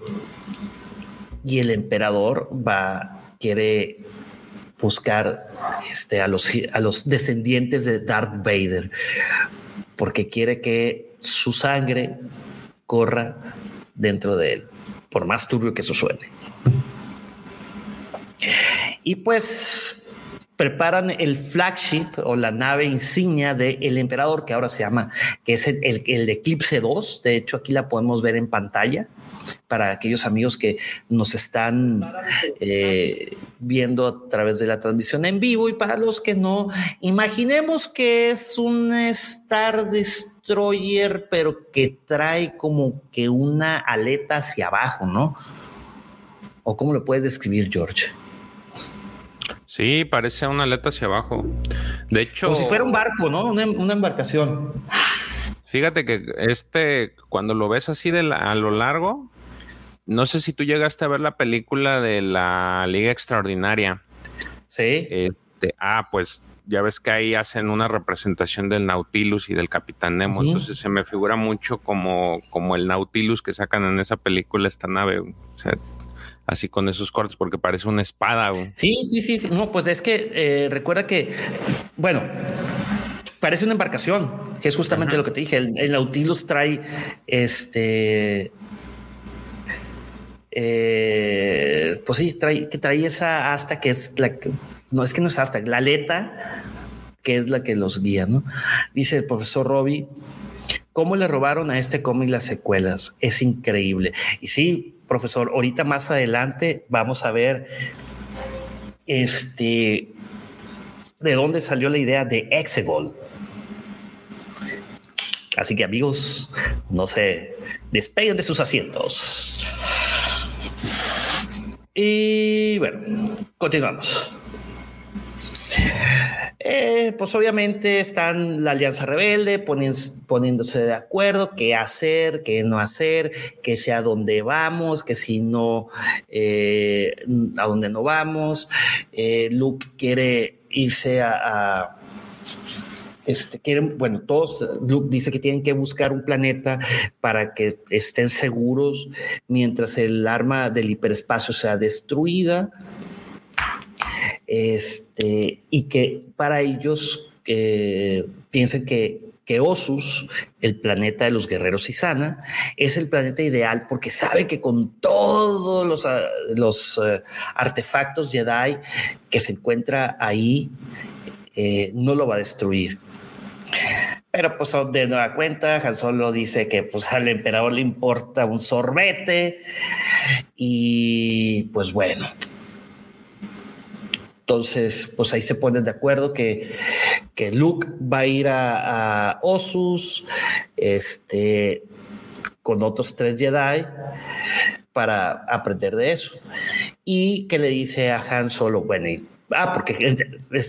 y el emperador va, quiere buscar este, a, los, a los descendientes de Darth Vader, porque quiere que su sangre corra dentro de él, por más turbio que eso suene. Y pues preparan el flagship o la nave insignia del emperador, que ahora se llama, que es el, el, Eclipse 2. De hecho, aquí la podemos ver en pantalla para aquellos amigos que nos están eh, viendo a través de la transmisión en vivo y para los que no, imaginemos que es un Star Destroyer, pero que trae como que una aleta hacia abajo, ¿no? ¿O cómo lo puedes describir, George? Sí, parece una aleta hacia abajo. De hecho. Como si fuera un barco, ¿no? Una, embarcación. Fíjate que este, cuando lo ves así de a lo largo, no sé si tú llegaste a ver la película de la Liga Extraordinaria. Sí. Este, ah, pues ya ves que ahí hacen una representación del Nautilus y del Capitán Nemo. Entonces se me figura mucho como, como el Nautilus que sacan en esa película, esta nave. O sea, así con esos cortes porque parece una espada. Sí, sí, sí, No, pues es que eh, recuerda que, bueno, parece una embarcación, que es justamente lo que te dije. El, Nautilus trae este. Eh, pues sí, trae, que trae esa hasta que es la que no es que no es hasta la aleta que es la que los guía, ¿no? Dice el profesor Robbie, ¿cómo le robaron a este cómic las secuelas? Es increíble. Y sí, profesor. Ahorita más adelante vamos a ver este de dónde salió la idea de Exegol. Así que amigos, no se despeguen de sus asientos. Y bueno, continuamos. Eh, pues obviamente están la Alianza Rebelde poniéndose de acuerdo qué hacer, qué no hacer, que sea dónde vamos, que si no, eh, a dónde no vamos. Eh, Luke quiere irse a, este, quieren, bueno, todos, Luke dice que tienen que buscar un planeta para que estén seguros mientras el arma del hiperespacio sea destruida. este, y que para ellos eh, piensen que que Osus, el planeta de los guerreros Isana, es el planeta ideal porque sabe que con todos los, ah, los eh, artefactos Jedi que se encuentra ahí, eh, no lo va a destruir. Pero pues de nueva cuenta, Han Solo dice que pues al emperador le importa un sorbete. Y pues bueno, entonces, pues ahí se ponen de acuerdo que, que Luke va a ir a, Osus, este, con otros tres Jedi para aprender de eso. Y que le dice a Han Solo, bueno, Ah, porque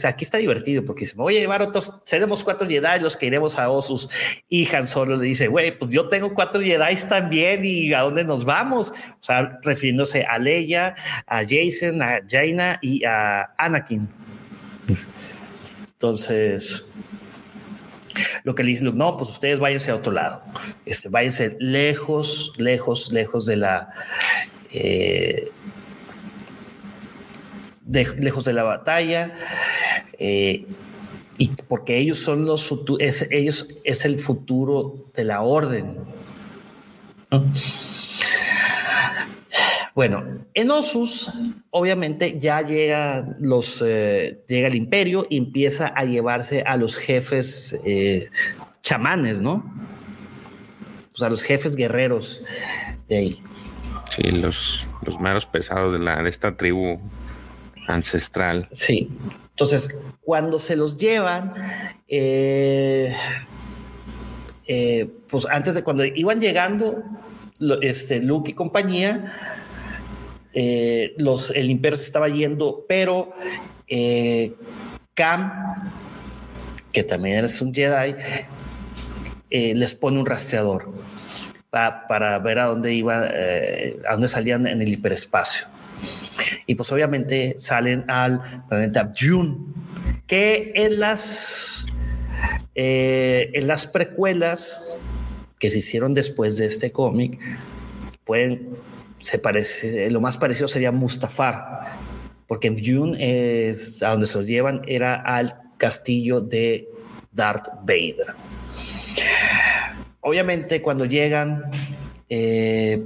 aquí está divertido, porque se me voy a llevar otros, seremos cuatro Jedi los que iremos a Osus. Y Han Solo le dice, güey, pues yo tengo cuatro Jedi también y a dónde nos vamos. O sea, refiriéndose a Leia, a Jason, a Jaina y a Anakin. Entonces, lo que le dice no, pues ustedes váyanse a otro lado. Este, váyanse lejos, lejos, lejos de la. Eh, lejos de la batalla. Eh, y porque ellos son los futuros, ellos es el futuro de la orden. Bueno, en Osus, obviamente, ya llega, los, eh, llega el imperio y empieza a llevarse a los jefes eh, chamanes, ¿no? O sea, los jefes guerreros de ahí. Sí, los, los pesados de, la, de esta tribu ancestral. Sí. Entonces, cuando se los llevan, eh, eh, pues antes de cuando iban llegando, este Luke y compañía, eh, los, el imperio se estaba yendo, pero Cam, que también es un Jedi, les pone un rastreador para, para ver a dónde iba, a dónde salían en el hiperespacio y pues obviamente salen al planeta June, que en las, eh, en las precuelas que se hicieron después de este cómic, pueden, se parece, lo más parecido sería Mustafar, porque June es a donde se los llevan, era al castillo de Darth Vader. Obviamente cuando llegan, eh,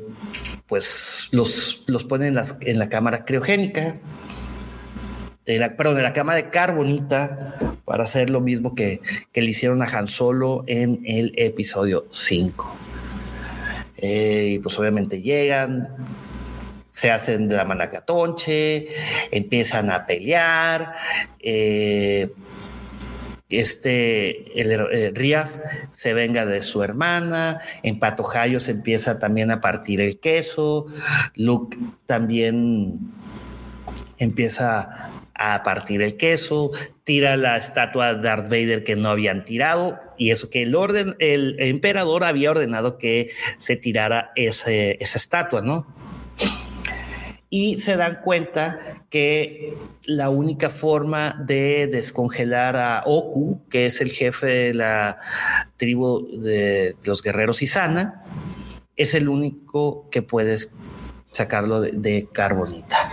pues los, los ponen en, las, en la cámara criogénica, de la, perdón, en la cama de carbonita para hacer lo mismo que, que le hicieron a Han Solo en el episodio 5. Eh, y pues obviamente llegan, se hacen de la manacatonche, empiezan a pelear. Eh, este el, eh, Riaf se venga de su hermana, en Patojayo se empieza también a partir el queso, Luke también empieza a partir el queso, tira la estatua de Darth Vader que no habían tirado y eso que el orden, el, emperador había ordenado que se tirara esa estatua, ¿no? Y se dan cuenta que la única forma de descongelar a Oku, que es el jefe de la tribu de los guerreros Isana, es el único que puedes sacarlo de, carbonita.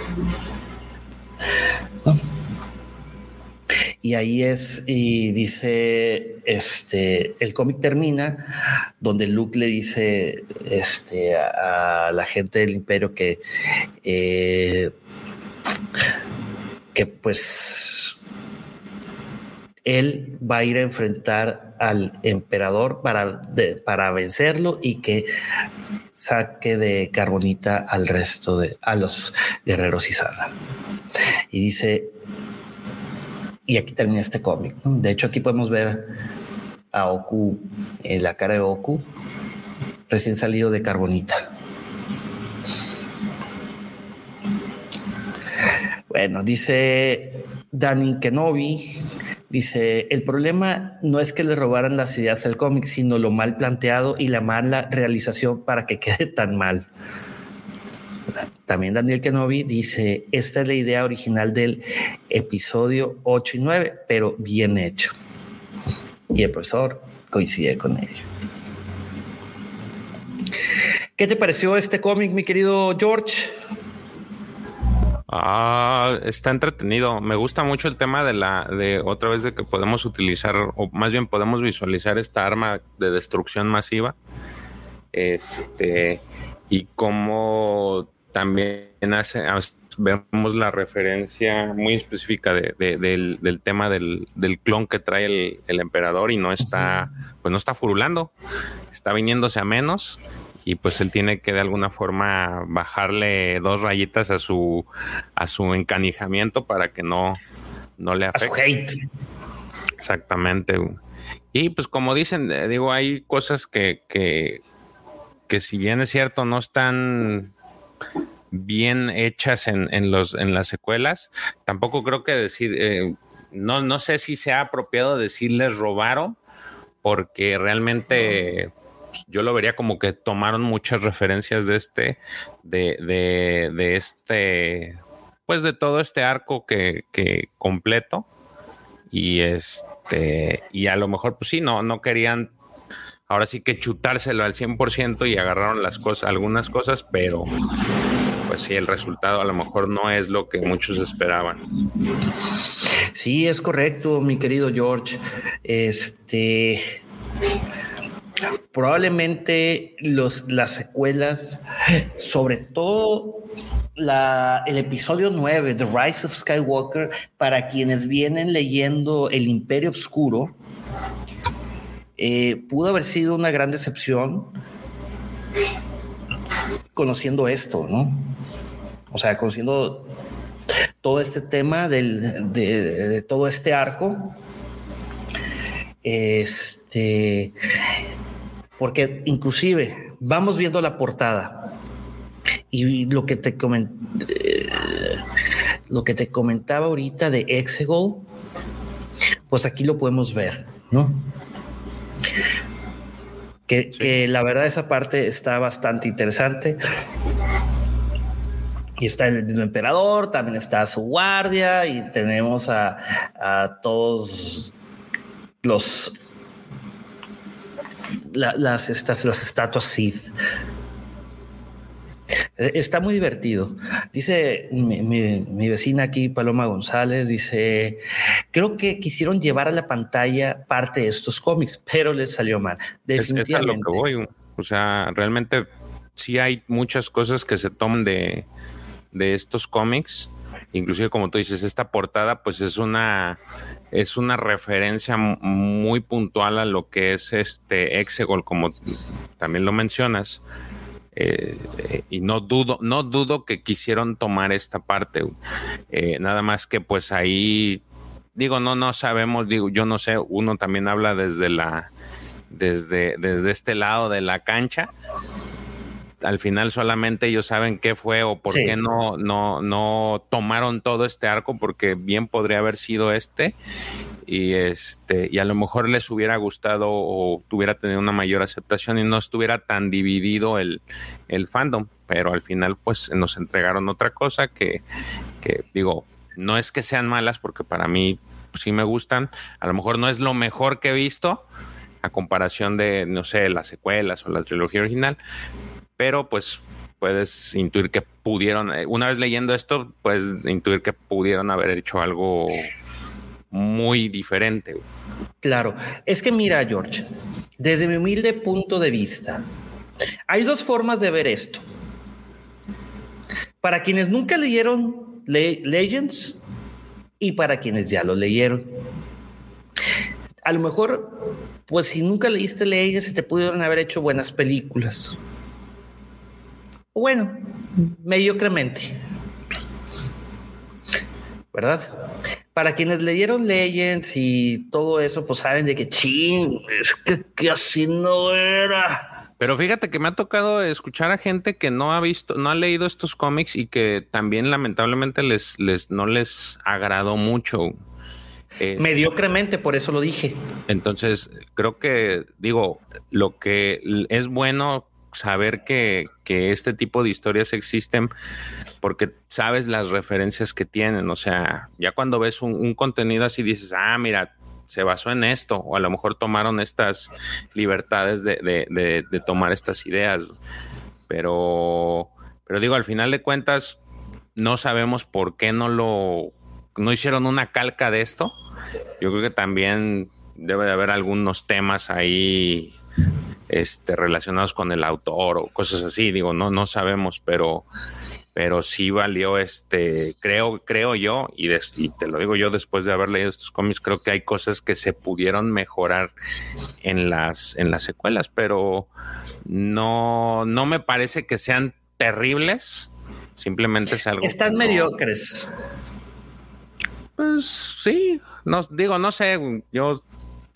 Y ahí es, y dice, este, el cómic termina donde Luke le dice este, a, la gente del imperio que, eh, que pues él va a ir a enfrentar al emperador para, para vencerlo y que saque de carbonita al resto de a los guerreros Izarra. Y dice, y aquí termina este cómic. De hecho, aquí podemos ver a Oku, en la cara de Oku, recién salido de Carbonita. Bueno, dice Danny Kenobi, dice, el problema no es que le robaran las ideas al cómic, sino lo mal planteado y la mala realización para que quede tan mal. También Daniel Kenobi dice, esta es la idea original del episodio 8 y 9, pero bien hecho. Y el profesor coincide con ello. ¿Qué te pareció este cómic, mi querido George? Ah, está entretenido. Me gusta mucho el tema de la, de otra vez de que podemos utilizar, o más bien podemos visualizar esta arma de destrucción masiva. Este, y cómo también hace, vemos la referencia muy específica del, tema del, clon que trae el, el, emperador y no está, pues no está furulando, está viniéndose a menos y pues él tiene que de alguna forma bajarle dos rayitas a su a su encanijamiento para que no, no le afecte. A su hate. Exactamente. Y pues como dicen, eh, digo, hay cosas que, que, que si bien es cierto, no están bien hechas en, los, en las secuelas, tampoco creo que decir, eh, no, no sé si sea apropiado decirles robaron, porque realmente yo lo vería como que tomaron muchas referencias de este, de, de, de este, pues de todo este arco que, que completo. Y este, y a lo mejor, pues sí, no, no querían ahora sí que chutárselo al 100% y agarraron las cosas, algunas cosas, pero pues sí, el resultado a lo mejor no es lo que muchos esperaban. Sí, es correcto, mi querido George. Este probablemente los, las secuelas, sobre todo la, el episodio 9, The Rise of Skywalker, para quienes vienen leyendo El Imperio Oscuro, eh, pudo haber sido una gran decepción conociendo esto, ¿no? O sea, conociendo todo este tema de, de todo este arco. Este porque inclusive vamos viendo la portada y lo que te eh, lo que te comentaba ahorita de Exegol, pues aquí lo podemos ver, ¿no? Que, la verdad esa parte está bastante interesante. Y está el mismo emperador, también está su guardia y tenemos a, a todos los las, estas, las estatuas Sith. Eh, está muy divertido. Dice mi, vecina aquí, Paloma González, dice, creo que quisieron llevar a la pantalla parte de estos cómics, pero les salió mal. Definitivamente. Es, lo que voy. O sea, realmente sí hay muchas cosas que se toman de, de estos cómics. Inclusive, como tú dices, esta portada pues es una es una referencia muy puntual a lo que es este Exegol, como también lo mencionas. Eh, y no dudo, no dudo que quisieron tomar esta parte. Eh, nada más que pues ahí, digo, no, no sabemos, digo, yo no sé, uno también habla desde la, desde, desde este lado de la cancha al final solamente ellos saben qué fue o por qué no, no, no tomaron todo este arco, porque bien podría haber sido este. Y este, y a lo mejor les hubiera gustado o tuviera tenido una mayor aceptación y no estuviera tan dividido el, el fandom. Pero al final, pues nos entregaron otra cosa que, que digo, no es que sean malas, porque para mí sí me gustan. A lo mejor no es lo mejor que he visto a comparación de, no sé, las secuelas o la trilogía original, pero pues puedes intuir que pudieron, eh, una vez leyendo esto, puedes intuir que pudieron haber hecho algo muy diferente. Claro, es que mira, George, desde mi humilde punto de vista, hay dos formas de ver esto. Para quienes nunca leyeron Legends y para quienes ya lo leyeron. A lo mejor, pues si nunca leíste Legends, se te pudieron haber hecho buenas películas bueno, mediocremente. ¿Verdad? Para quienes leyeron Legends y todo eso, pues saben de que ching, es que, así no era. Pero fíjate que me ha tocado escuchar a gente que no ha visto, no ha leído estos cómics y que también lamentablemente les, les no les agradó mucho. Mediocremente, por eso lo dije. Entonces, creo que, digo, lo que es bueno saber que, este tipo de historias existen porque sabes las referencias que tienen. O sea, ya cuando ves un, contenido así dices, ah, mira, se basó en esto, o a lo mejor tomaron estas libertades de, tomar estas ideas. Pero, pero digo, al final de cuentas, no sabemos por qué no lo no hicieron una calca de esto. Yo creo que también debe de haber algunos temas ahí este, relacionados con el autor o cosas así. Digo, no, no sabemos, pero, pero sí valió este, creo, creo yo, y, te lo digo yo después de haber leído estos cómics, creo que hay cosas que se pudieron mejorar en las, en las secuelas, pero no, no me parece que sean terribles. Simplemente es algo. Están mediocres. Pues sí, no digo, no sé, yo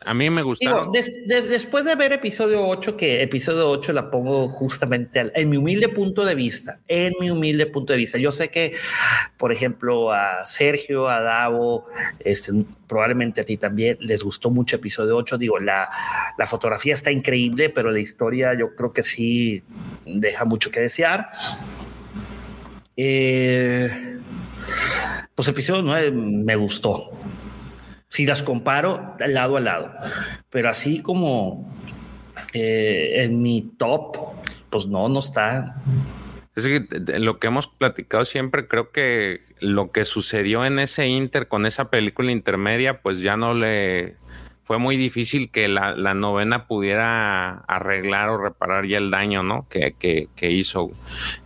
a mí me gustaron. después de ver episodio 8, que episodio 8 la pongo justamente en mi humilde punto de vista, en mi humilde punto de vista. Yo sé que, por ejemplo, a Sergio, a Davo, este, probablemente a ti también les gustó mucho episodio 8. Digo, la, la fotografía está increíble, pero la historia yo creo que sí deja mucho que desear. Eh, pues episodio 9 me gustó si las comparo lado a lado. Pero así como eh, en mi top, pues no, no está. Es que lo que hemos platicado siempre, creo que lo que sucedió en ese Inter con esa película intermedia, pues ya no le fue muy difícil que la, novena pudiera arreglar o reparar ya el daño, ¿no? Que, que, que hizo.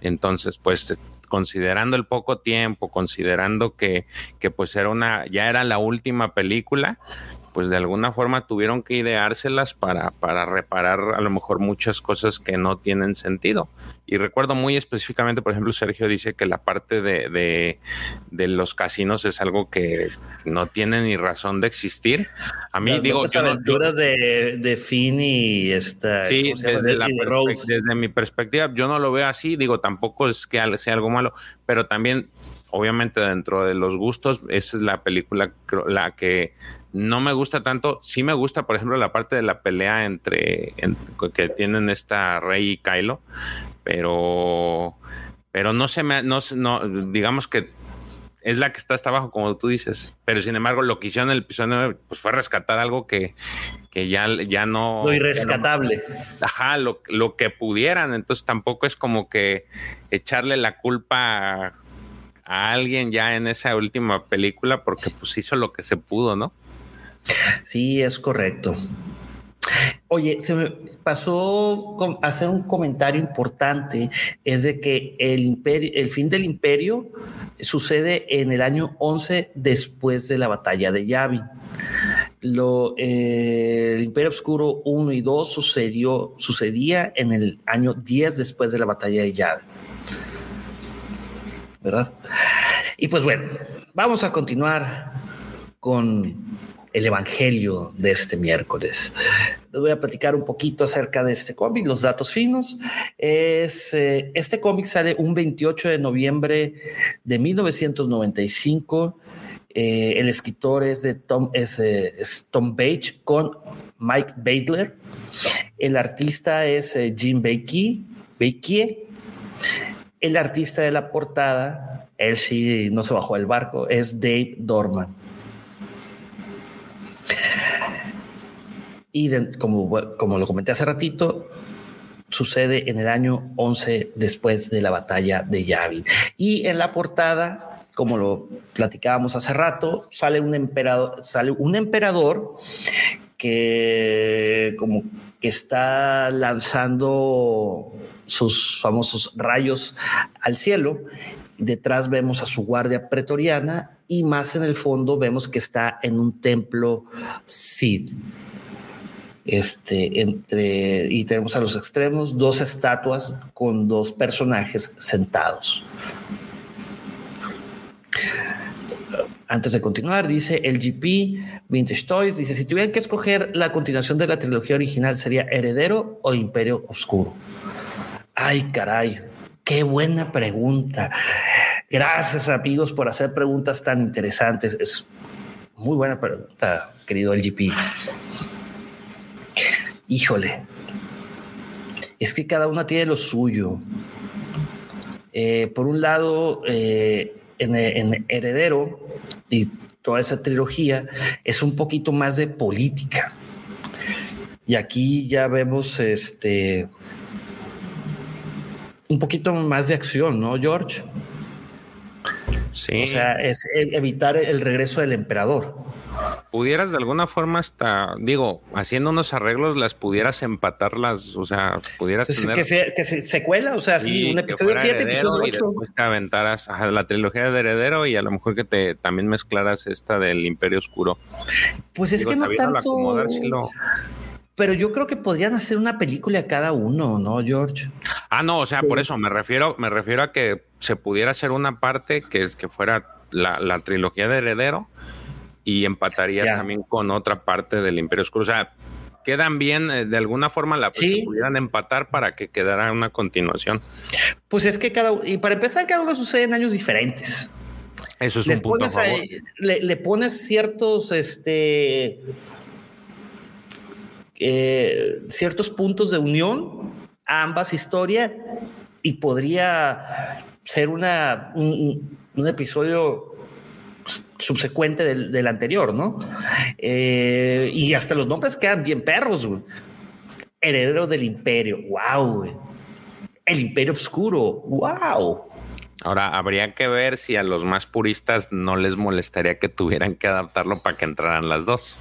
Entonces, pues considerando el poco tiempo, considerando que, que pues era una, ya era la última película, pues de alguna forma tuvieron que ideárselas para, para reparar a lo mejor muchas cosas que no tienen sentido. Y recuerdo muy específicamente, por ejemplo, Sergio dice que la parte de, de, los casinos es algo que no tiene ni razón de existir. A mí, digo, yo aventuras de, de Finn y esta. Sí, desde, desde mi perspectiva, yo no lo veo así. Digo, tampoco es que sea algo malo, pero también obviamente dentro de los gustos, esa es la película la que no me gusta tanto. Sí me gusta, por ejemplo, la parte de la pelea entre, que tienen esta Rey y Kylo, pero pero no se me no, no digamos que es la que está hasta abajo, como tú dices. Pero sin embargo, lo que hicieron en el episodio pues fue rescatar algo que, que ya, ya no. Lo irrescatable. ajá, lo, lo, que pudieran. Entonces tampoco es como que echarle la culpa a alguien ya en esa última película porque pues hizo lo que se pudo, ¿no? Sí, es correcto. Oye, se me pasó hacer un comentario importante, es de que el, imperio, el fin del imperio sucede en el año 11 después de la batalla de Yavin. Lo, eh, el Imperio Oscuro 1 y 2 sucedió, sucedía en el año 10 después de la batalla de Yavin. ¿verdad? Y pues bueno, vamos a continuar con el Evangelio de este miércoles. Les voy a platicar un poquito acerca de este cómic, los datos finos. Es, eh, este cómic sale un 28 de noviembre de 1995. Eh, el escritor es Tom, es, eh, Tom Page con Mike Badler. El artista es Jim Bakey, Bakey el artista de la portada, él sí no se bajó del barco, es Dave Dorman. Y como, como lo comenté hace ratito, sucede en el año 11 después de la batalla de Yavin. Y en la portada, como lo platicábamos hace rato, sale un emperador, sale un emperador que como que está lanzando sus famosos rayos al cielo. Detrás vemos a su guardia pretoriana y más en el fondo vemos que está en un templo Sid. Este, entre, y tenemos a los extremos dos estatuas con dos personajes sentados. Antes de continuar, dice el GP Vintage Toys, dice, si tuvieran que escoger la continuación de la trilogía original, ¿sería Heredero o Imperio Oscuro? Ay, caray, qué buena pregunta. Gracias amigos por hacer preguntas tan interesantes. Es muy buena pregunta, querido LGP. Híjole, es que cada una tiene lo suyo. Eh, por un lado, eh, en, en, Heredero y toda esa trilogía es un poquito más de política. Y aquí ya vemos este un poquito más de acción, ¿no, George? Sí. O sea, es evitar el regreso del emperador. Pudieras de alguna forma hasta, digo, haciendo unos arreglos, las pudieras empatarlas, o sea, pudieras tener... Que se, que se secuela, o sea, sí, un episodio 7, episodio 8. Y después te aventaras la trilogía de Heredero y a lo mejor que te también mezclaras esta del Imperio Oscuro. Pues es que no tanto... Pero yo creo que podrían hacer una película cada uno, ¿no, George? Ah, no, o sea, por eso me refiero, me refiero a que se pudiera hacer una parte que, que fuera la, trilogía de Heredero y empatarías también con otra parte del Imperio Oscuro. O sea, quedan bien, eh, de alguna forma la pudieran empatar para que quedara una continuación. Pues es que cada y para empezar, cada uno sucede en años diferentes. Eso es un punto a favor. le, le, pones ciertos, este, eh, ciertos puntos de unión a ambas historias y podría ser una, un, episodio subsecuente del, anterior, ¿no? Eh, y hasta los nombres quedan bien perros, Heredero del Imperio, wow, El Imperio Oscuro, wow. Ahora, habría que ver si a los más puristas no les molestaría que tuvieran que adaptarlo para que entraran las dos.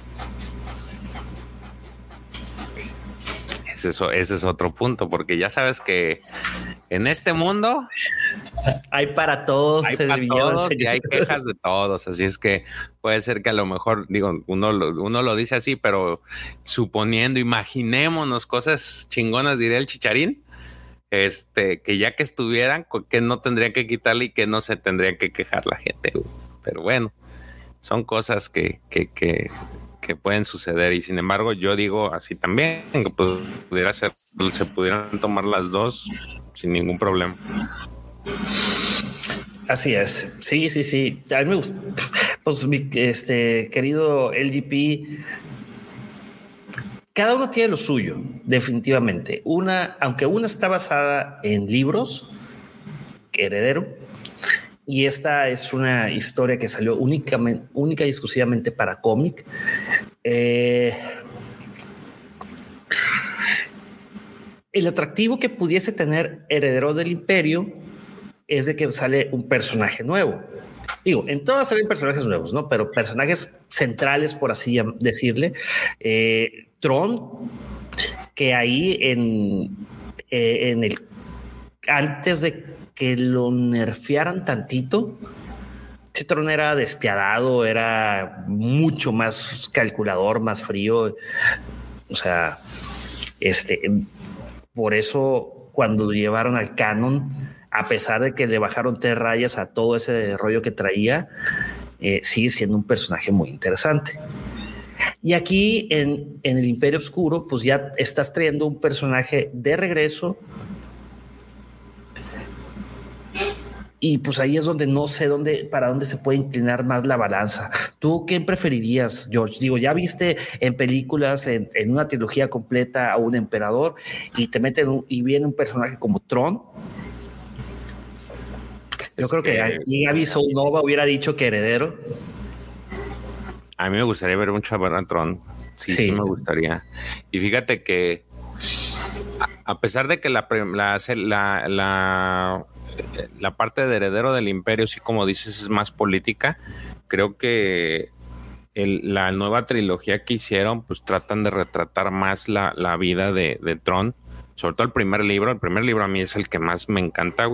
ese es otro punto, porque ya sabes que en este mundo hay para todos, hay para todos y hay quejas de todos. Así es que puede ser que a lo mejor, digo, uno lo, uno lo dice así, pero suponiendo, imaginémonos cosas chingonas, diría el chicharín. Este, que ya que estuvieran, que no tendrían que quitarle y que no se tendrían que quejar la gente. Pero bueno, son cosas que, que, que que pueden suceder y sin embargo yo digo así también que pudiera ser se pudieran tomar las dos sin ningún problema así es sí sí sí a mí me gusta pues, mi este querido LGP cada uno tiene lo suyo definitivamente una aunque una está basada en libros heredero y esta es una historia que salió únicamente, única y exclusivamente para cómic. Eh, el atractivo que pudiese tener Heredero del Imperio es de que sale un personaje nuevo. Digo, en todas salen personajes nuevos, ¿no? Pero personajes centrales, por así decirle. Eh, Tron, que ahí en, eh, en el antes de que lo nerfearan tantito, Citron era despiadado, era mucho más calculador, más frío. O sea, este, por eso cuando llevaron al canon, a pesar de que le bajaron tres rayas a todo ese rollo que traía, eh, sigue siendo un personaje muy interesante. Y aquí en, en el Imperio Oscuro, pues ya estás trayendo un personaje de regreso y pues ahí es donde no sé dónde, para dónde se puede inclinar más la balanza. ¿Tú qué preferirías, George? Digo, ya viste en películas, en, una trilogía completa a un emperador y te meten y viene un personaje como Tron. Yo creo que, aquí Gaby Nova hubiera dicho que heredero. A mí me gustaría ver un a Tron. Sí, sí, me gustaría. Y fíjate que a pesar de que la, la, la la parte de heredero del imperio, sí como dices, es más política. Creo que la nueva trilogía que hicieron, pues tratan de retratar más la, vida de, Tron, sobre todo el primer libro. El primer libro a mí es el que más me encanta,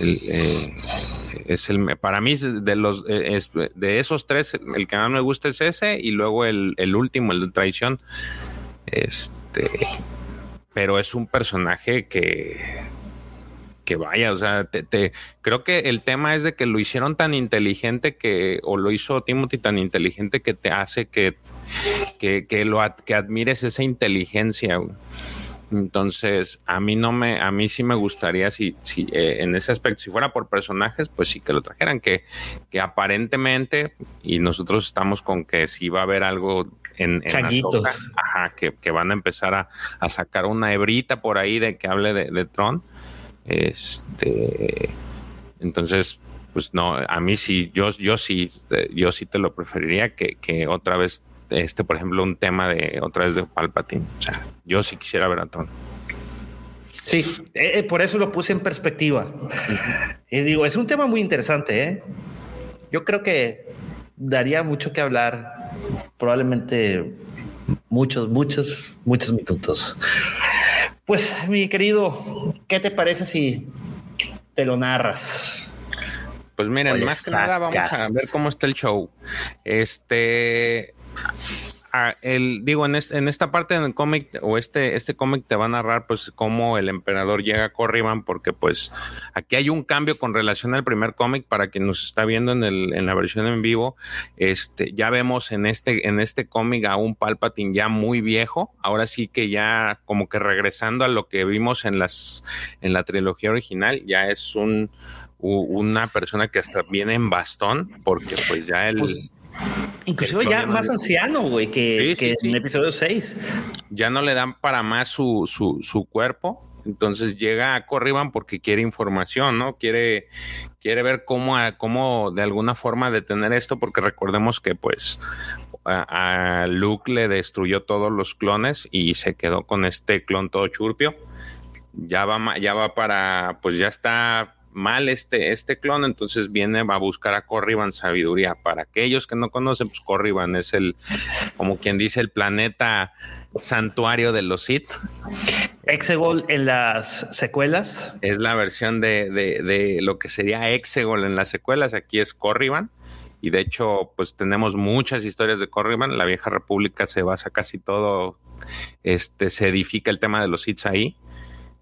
eh, es el para mí de los eh, de esos tres el que más me gusta es ese y luego el, el último el de traición este pero es un personaje que que vaya, o sea, te, creo que el tema es de que lo hicieron tan inteligente que, o lo hizo Timothy tan inteligente que te hace que, que, lo que admires esa inteligencia. Entonces, a mí no me, a mí sí me gustaría si, si eh, en ese aspecto, si fuera por personajes, pues sí que lo trajeran, que, que aparentemente, y nosotros estamos con que si va a haber algo en, en ajá, que, que, van a empezar a, a, sacar una hebrita por ahí de que hable de, de Tron este, entonces, pues no, a mí sí, yo, yo sí, yo sí te lo preferiría que, que otra vez, este, por ejemplo, un tema de otra vez de Palpatine. O sea, yo sí quisiera ver a Tron. Sí, eh, eh, por eso lo puse en perspectiva. Y digo, es un tema muy interesante, ¿eh? Yo creo que daría mucho que hablar, probablemente muchos, muchos, muchos minutos. Pues, mi querido, ¿qué te parece si te lo narras? Pues miren, más que nada vamos a ver cómo está el show. Este, el, digo, en, en esta parte del cómic o este, este cómic te va a narrar pues cómo el emperador llega a Corriban porque pues aquí hay un cambio con relación al primer cómic para quien nos está viendo en, el, en la versión en vivo. Este, ya vemos en este, en este cómic a un Palpatine ya muy viejo. Ahora sí que ya como que regresando a lo que vimos en las, en la trilogía original, ya es un, una persona que hasta viene en bastón porque pues ya. Pues, Inclusive ya más anciano, güey, que, en episodio 6. Ya no le dan para más su, su, cuerpo. Entonces llega a Corriban porque quiere información, ¿no? Quiere, quiere ver cómo, cómo de alguna forma detener esto, porque recordemos que pues a, a, Luke le destruyó todos los clones y se quedó con este clon todo churpio. Ya va, ya va para, pues ya está mal este, este clon, entonces viene va a buscar a Corriban sabiduría. Para aquellos que no conocen, pues Corriban es el, como quien dice, el planeta santuario de los Sith. Exegol en las secuelas. Es la versión de, de, lo que sería Exegol en las secuelas. Aquí es Corriban. Y de hecho, pues tenemos muchas historias de Corriban. La vieja república se basa casi todo, este, se edifica el tema de los Sith ahí.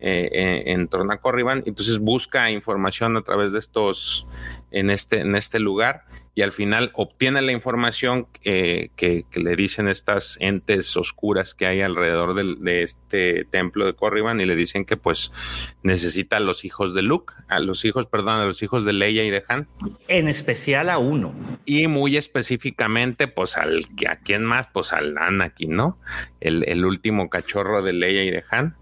Eh, eh, en torno a Corriban. Entonces busca información a través de estos, en este, en este lugar y al final obtiene la información que, le dicen estas entes oscuras que hay alrededor de este templo de Corriban y le dicen que pues necesita a los hijos de Luke, a los hijos, perdón, a los hijos de Leia y de Han. En especial a uno. Y muy específicamente pues al, ¿a quién más? Pues al Anakin, ¿no? El, el último cachorro de Leia y de Han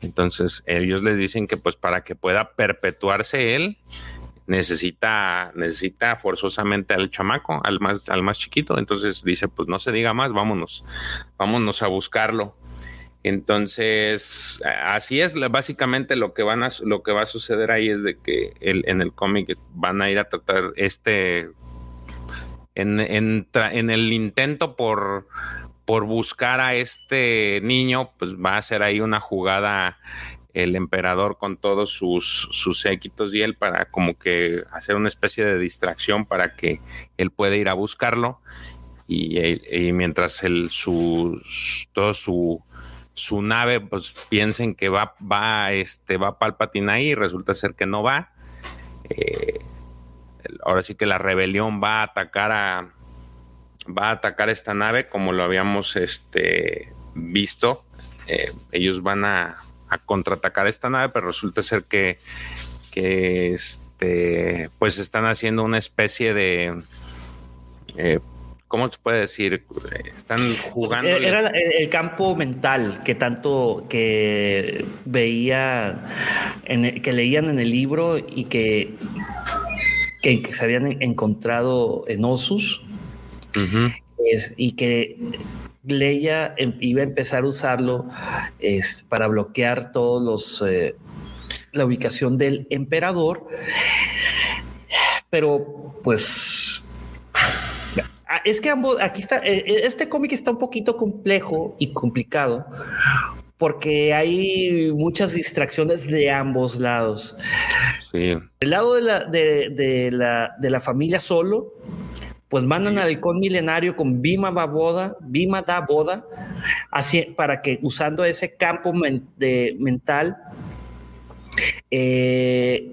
entonces ellos les dicen que pues para que pueda perpetuarse él, necesita, necesita forzosamente al chamaco, al más, al más chiquito. Entonces dice, pues no se diga más, vámonos, vámonos a buscarlo. Entonces, así es, básicamente lo que van a, lo que va a suceder ahí es de que en el cómic van a ir a tratar este en, en el intento por por buscar a este niño, pues va a hacer ahí una jugada el emperador con todos sus, sus y él para como que hacer una especie de distracción para que él pueda ir a buscarlo y, mientras el, su, todo su, su nave pues piensen que va, va, este, va Palpatine ahí resulta ser que no va. Eh, ahora sí que la rebelión va a atacar a, va a atacar esta nave como lo habíamos este, visto. Eh, ellos van a, contraatacar esta nave, pero resulta ser que, que este, pues están haciendo una especie de... Eh, ¿Cómo se puede decir? Están jugando. Era el, campo mental que tanto que veía, en que leían en el libro y que, que se habían encontrado en Osus y que Leia em, iba a empezar a usarlo es, para bloquear todos los eh, la ubicación del emperador. Pero pues ah, es que ambos aquí está eh, eh, este cómic está un poquito complejo y complicado porque hay muchas distracciones de ambos lados. Sí. El lado de la, de, la, de la familia solo pues mandan al halcón milenario con Bima da Boda, Bima da Boda, así, para que usando ese campo de, mental eh,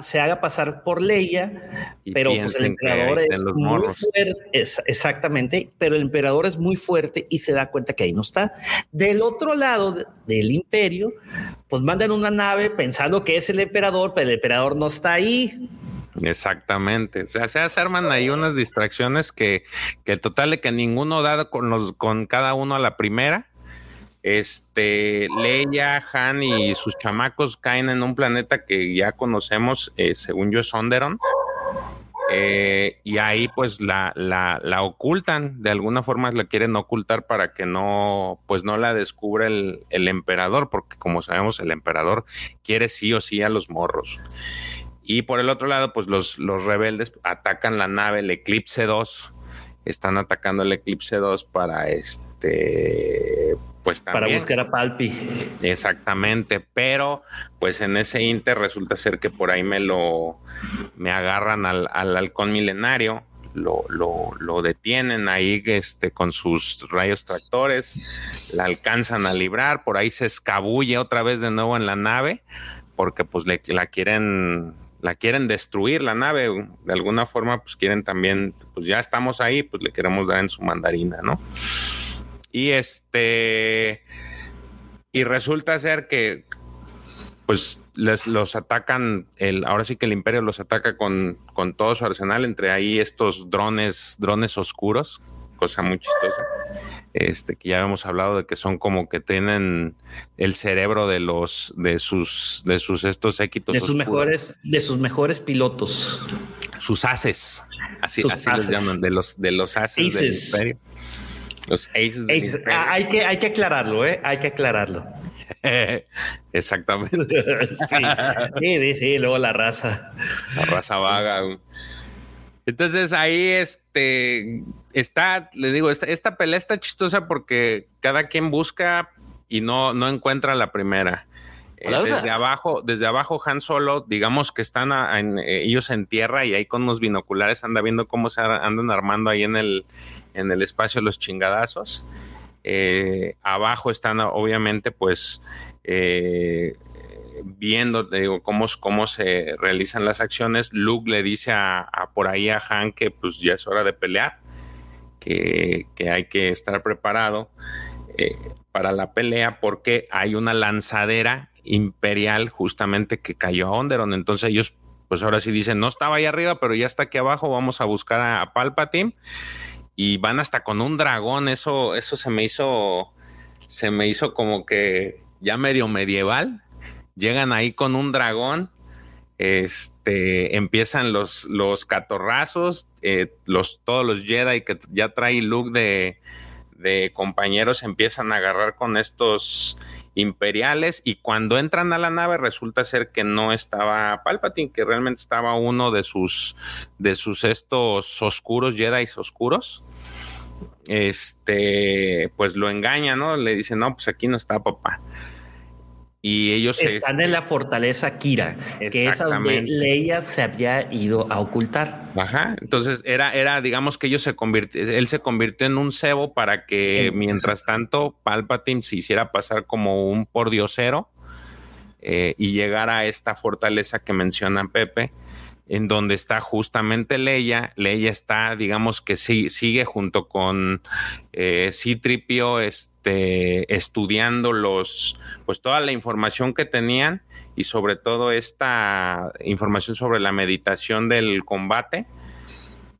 se haga pasar por Leia, pero pues el emperador es muy fuerte, exactamente, pero el emperador es muy fuerte y se da cuenta que ahí no está. Del otro lado del imperio, pues mandan una nave pensando que es el emperador, pero el emperador no está ahí. Exactamente. O sea, se arman ahí unas distracciones que, que total de que ninguno da con los, con cada uno a la primera. Este, Leia, Han y sus chamacos caen en un planeta que ya conocemos, eh, según yo, es Onderon. Eh, y ahí pues la, la, la, ocultan, de alguna forma la quieren ocultar para que no, pues no la descubra el, el emperador, porque como sabemos el emperador quiere sí o sí a los morros. Y por el otro lado, pues los, los rebeldes atacan la nave, el Eclipse 2. Están atacando el Eclipse 2 para este. Pues también. Para buscar a Palpi. Exactamente. Pero, pues en ese inter resulta ser que por ahí me lo. Me agarran al, al halcón milenario. Lo, lo, lo, detienen ahí este, con sus rayos tractores, la alcanzan a librar, por ahí se escabulle otra vez de nuevo en la nave, porque pues le, la quieren la quieren destruir la nave, de alguna forma pues quieren también, pues ya estamos ahí, pues le queremos dar en su mandarina, ¿no? Y este, y resulta ser que pues les, los atacan, el, ahora sí que el imperio los ataca con, con todo su arsenal, entre ahí estos drones, drones oscuros, cosa muy chistosa este, que ya hemos hablado de que son como que tienen el cerebro de los, de sus, de sus estos équitos. De sus mejores, de sus mejores pilotos. Sus haces. Así, así los llaman, de los, de los haces del imperio. Los aces, ah, hay, que, hay que aclararlo, ¿eh? Hay que aclararlo. Exactamente. sí, sí, sí, luego la raza. La raza vaga. Entonces ahí este está, le digo, esta, pelea está chistosa porque cada quien busca y no, no encuentra la primera. Eh, desde abajo, desde abajo Han Solo, digamos que están eh, ellos en tierra y ahí con unos binoculares anda viendo cómo se andan armando ahí en el, en el espacio los chingadazos. Eh, abajo están obviamente pues viendo, digo, cómo, cómo se realizan las acciones, Luke le dice a, por ahí a Han que pues ya es hora de pelear, que, hay que estar preparado eh, para la pelea porque hay una lanzadera imperial justamente que cayó a Onderon. Entonces ellos pues ahora sí dicen, no estaba ahí arriba, pero ya está aquí abajo, vamos a buscar a, a Palpatine y van hasta con un dragón, eso, eso se me hizo, se me hizo como que ya medio medieval, llegan ahí con un dragón, este, empiezan los, los catorrazos, eh, los, todos los Jedi que ya trae look de, de compañeros empiezan a agarrar con estos imperiales y cuando entran a la nave resulta ser que no estaba Palpatine, que realmente estaba uno de sus de sus estos oscuros Jedi oscuros. Este, pues lo engaña, ¿no? Le dice, "No, pues aquí no está papá." Y ellos están en la fortaleza Kira, que es donde Leia se había ido a ocultar. Ajá. Entonces era, era, digamos que ellos se convirtió, él se convirtió en un cebo para que mientras tanto Palpatine se hiciera pasar como un pordiosero eh, y llegara a esta fortaleza que menciona Pepe en donde está justamente Leia. Leia está, digamos que sí, sigue junto con eh, Citripio este, estudiando los, pues toda la información que tenían y sobre todo esta información sobre la meditación del combate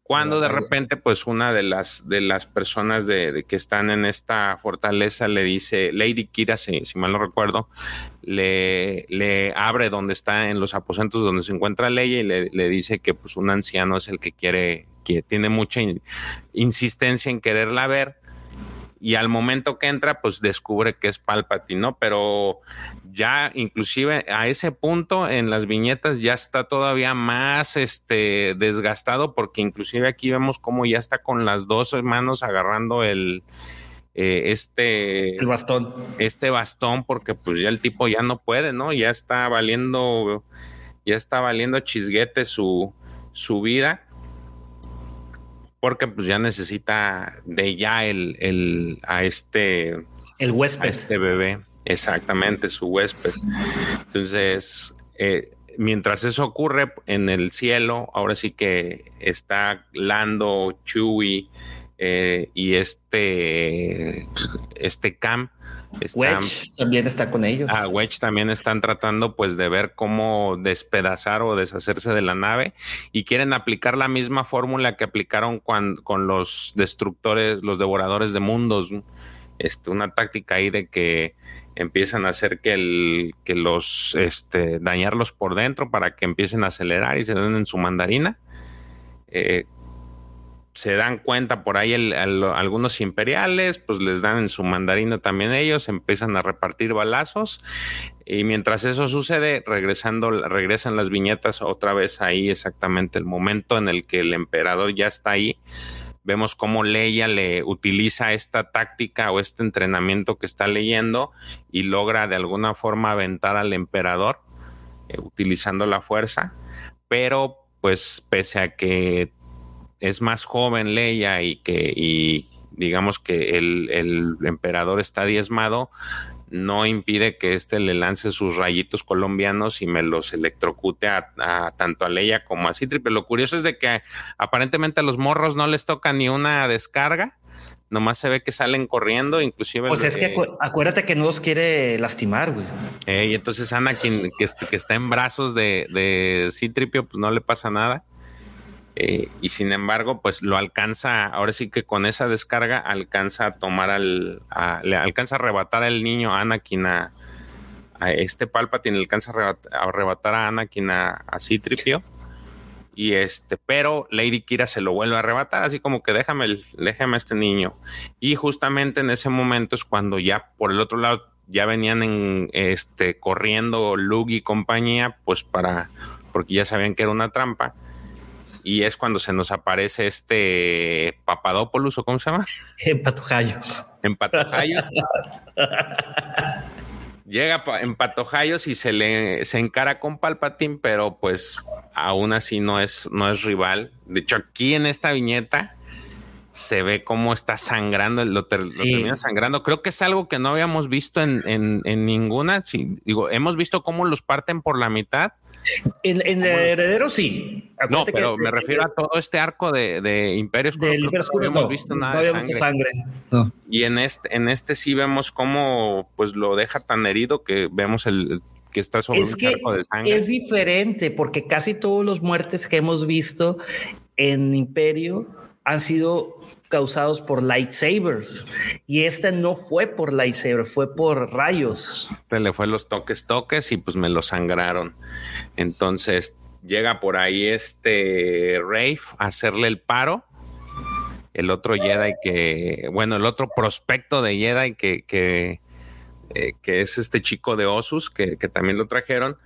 cuando de repente, pues una de las, de las personas de, que están en esta fortaleza le dice, Lady Kira, si, mal no recuerdo, le, le, abre donde está en los aposentos donde se encuentra Leia y le, dice que pues un anciano es el que quiere, que tiene mucha insistencia en quererla ver y al momento que entra, pues descubre que es Palpatine, ¿no? Pero ya inclusive a ese punto en las viñetas ya está todavía más este desgastado porque inclusive aquí vemos cómo ya está con las dos manos agarrando el eh, este el bastón. este bastón porque pues ya el tipo ya no puede no ya está valiendo ya está valiendo chisguete su su vida porque pues ya necesita de ya el, el a este el huésped. este bebé. Exactamente su huésped. Entonces eh, mientras eso ocurre en el cielo ahora sí que está Lando Chewie eh, y este este Cam Wedge también está con ellos. A Wedge también están tratando pues de ver cómo despedazar o deshacerse de la nave y quieren aplicar la misma fórmula que aplicaron con los destructores, los devoradores de mundos. Este, una táctica ahí de que empiezan a hacer que, el, que los este, dañarlos por dentro para que empiecen a acelerar y se den en su mandarina. Eh, se dan cuenta por ahí algunos imperiales, pues les dan en su mandarino también ellos, empiezan a repartir balazos y mientras eso sucede, regresando, regresan las viñetas otra vez ahí exactamente el momento en el que el emperador ya está ahí. Vemos cómo Leia le utiliza esta táctica o este entrenamiento que está leyendo y logra de alguna forma aventar al emperador eh, utilizando la fuerza, pero pues pese a que es más joven Leia y que y digamos que el, el emperador está diezmado, no impide que éste le lance sus rayitos colombianos y me los electrocute a, tanto a Leia como a Citripe. Lo curioso es de que aparentemente a los morros no les toca ni una descarga. Nomás se ve que salen corriendo, inclusive. Pues es que acuérdate que no los quiere lastimar, güey. Eh, y entonces Ana, quien, que, que, está en brazos de, de Citripio, pues no le pasa nada. Eh, y sin embargo, pues lo alcanza, ahora sí que con esa descarga alcanza a tomar al, le alcanza a arrebatar al niño Anakin a, a este Palpatine, alcanza a arrebatar, a Anakin a, a Citripio. Y este, pero Lady Kira se lo vuelve a arrebatar, así como que déjame, déjame a este niño. Y justamente en ese momento es cuando ya por el otro lado ya venían en este corriendo Luke y compañía, pues para, porque ya sabían que era una trampa y es cuando se nos aparece este Papadopoulos o cómo se llama? En Patojayos. En Patojayos. Llega en Patojayos y se le se encara con Palpatine, pero pues aún así no es, no es rival. De hecho, aquí en esta viñeta se ve cómo está sangrando, lo, termina sangrando. Creo que es algo que no habíamos visto en, en, ninguna. digo, hemos visto cómo los parten por la mitad, en, el heredero sí. no, pero me refiero a todo este arco de, de imperios. no habíamos visto nada de sangre. Y en este, en este sí vemos cómo pues lo deja tan herido que vemos el que está sobre un arco de sangre. Es diferente porque casi todos los muertes que hemos visto en Imperio han sido causados por lightsabers y este no fue por lightsaber, fue por rayos. Este le fue los toques toques y pues me lo sangraron. Entonces llega por ahí este Rafe a hacerle el paro. El otro Jedi que, bueno, el otro prospecto de Jedi que, que, eh, que es este chico de Osus, que, también lo trajeron,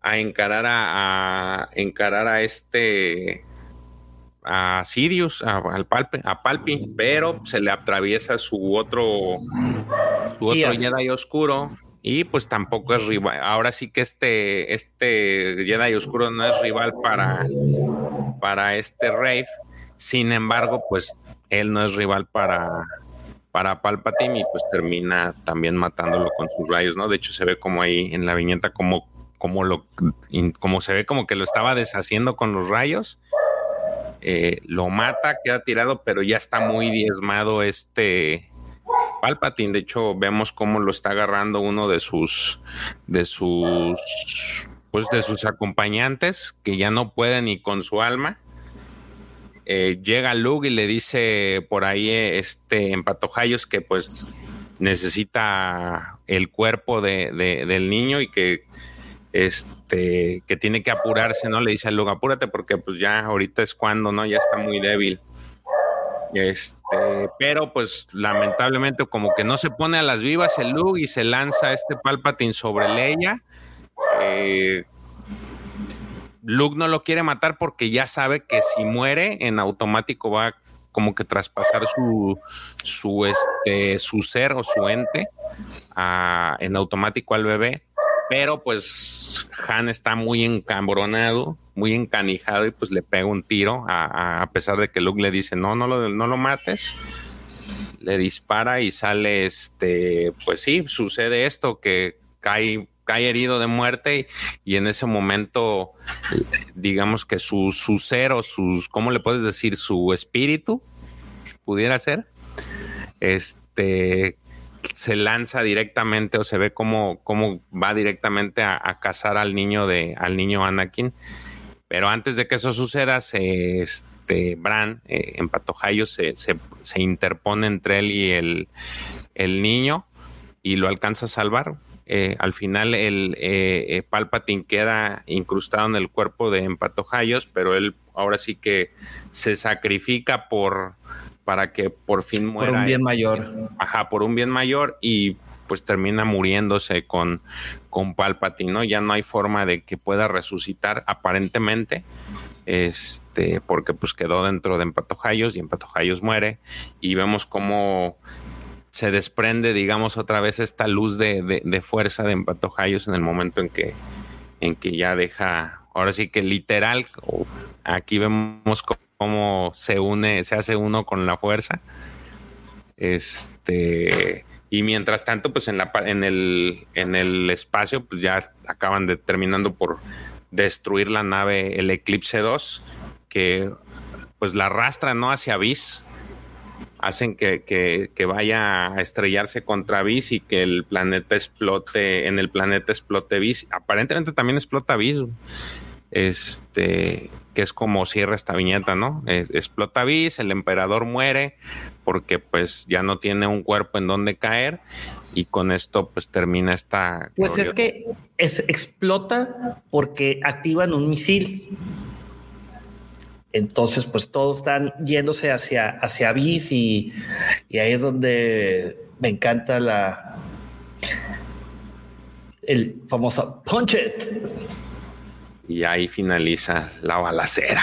a encarar a encarar a este a Sirius, a, al Palpe, a Palpi, pero se le atraviesa su otro, su otro Jedi oscuro y pues tampoco es rival. Ahora sí que este, este Jedi oscuro no es rival para, para este Rave. Sin embargo, pues él no es rival para, para Palpatine y pues termina también matándolo con sus rayos, ¿no? De hecho se ve como ahí en la viñeta como, como lo, como se ve como que lo estaba deshaciendo con los rayos eh, lo mata, queda tirado, pero ya está muy diezmado este Palpatine. De hecho, vemos cómo lo está agarrando uno de sus, de sus, pues de sus acompañantes, que ya no puede ni con su alma. Eh, llega Luke y le dice por ahí este empatojayos que pues necesita el cuerpo de, del niño y que este, que tiene que apurarse, ¿no? Le dice a Luke, apúrate porque pues ya ahorita es cuando, ¿no? Ya está muy débil. Este, pero pues lamentablemente como que no se pone a las vivas el Luke y se lanza este Palpatine sobre Leia. Eh, Luke no lo quiere matar porque ya sabe que si muere en automático va como que traspasar su, su, este, su ser o su ente en automático al bebé pero pues Han está muy encambronado, muy encanijado y pues le pega un tiro a, pesar de que Luke le dice no, no lo, no lo mates. Le dispara y sale este, pues sí, sucede esto que cae cae herido de muerte y, en ese momento digamos que su, su ser o sus, ¿cómo le puedes decir? Su espíritu pudiera ser, este, se lanza directamente o se ve cómo, cómo va directamente a, cazar al niño de al niño Anakin. Pero antes de que eso suceda, se, este Bran eh, en Patojayo se, se, interpone entre él y el, el niño y lo alcanza a salvar. Eh, al final el eh, Palpatine queda incrustado en el cuerpo de Empatojayos, pero él ahora sí que se sacrifica por para que por fin muera. Por un bien mayor. Ajá, por un bien mayor y pues termina muriéndose con, con Palpatine, ¿no? Ya no hay forma de que pueda resucitar aparentemente, este, porque pues quedó dentro de Empatojayos y Empatojayos muere y vemos cómo se desprende, digamos, otra vez esta luz de, de, fuerza de Empatojayos en el momento en que, en que ya deja, ahora sí que literal, aquí vemos cómo se une, se hace uno con la fuerza. Este, y mientras tanto, pues en, la, en, el, en el espacio, pues ya acaban de, terminando por destruir la nave, el Eclipse 2, que pues la arrastra ¿no? hacia Bis, hacen que, que, vaya a estrellarse contra Bis y que el planeta explote, en el planeta explote Bis. Aparentemente también explota Bis. Este, que es como cierra esta viñeta, ¿no? explota Bis, el emperador muere porque pues ya no tiene un cuerpo en donde caer y con esto pues termina esta... Pues es que es, explota porque activan un misil. Entonces pues todos están yéndose hacia, hacia Bis y, y ahí es donde me encanta la... El famoso Punch It y ahí finaliza la balacera.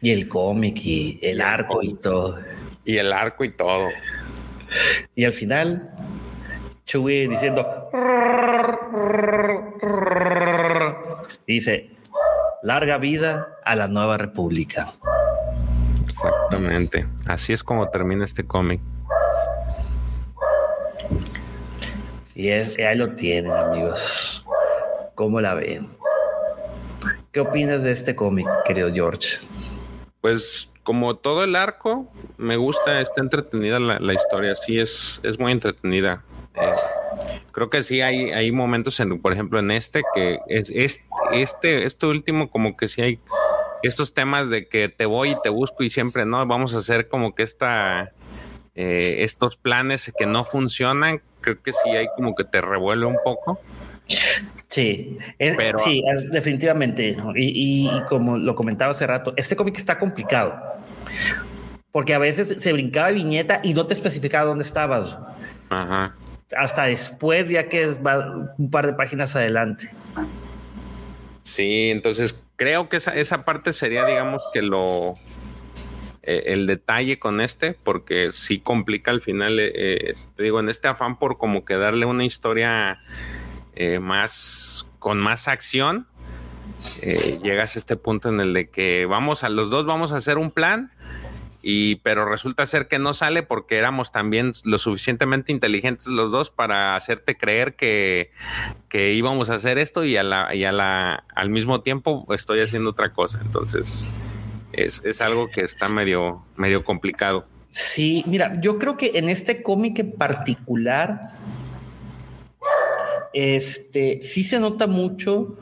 Y el cómic y el arco y todo. Y el arco y todo. Y al final, Chewie diciendo, dice, larga vida a la nueva república. Exactamente. Así es como termina este cómic. Y ahí lo tienen, amigos. ¿Cómo la ven? ¿Qué opinas de este cómic, querido George? Pues como todo el arco, me gusta, está entretenida la, historia, sí, es, es muy entretenida. Eh, creo que sí hay, hay momentos, en, por ejemplo, en este, que es, este, este último, como que sí hay estos temas de que te voy y te busco y siempre no, vamos a hacer como que esta, eh, estos planes que no funcionan, creo que sí hay como que te revuelve un poco. Sí, sí, definitivamente. Y, como lo comentaba hace rato, este cómic está complicado porque a veces se brincaba viñeta y no te especificaba dónde estabas. Hasta después, ya que es un par de páginas adelante. Sí, entonces creo que esa, esa parte sería, digamos, que lo eh, el detalle con este, porque sí complica al final, eh, eh, te digo, en este afán por como que darle una historia eh, más con más acción, eh, llegas a este punto en el de que vamos a los dos, vamos a hacer un plan. Y, pero resulta ser que no sale porque éramos también lo suficientemente inteligentes los dos para hacerte creer que, que íbamos a hacer esto y, a la, y a la, al mismo tiempo estoy haciendo otra cosa. Entonces, es, es algo que está medio, medio complicado. Sí, mira, yo creo que en este cómic en particular, este, sí se nota mucho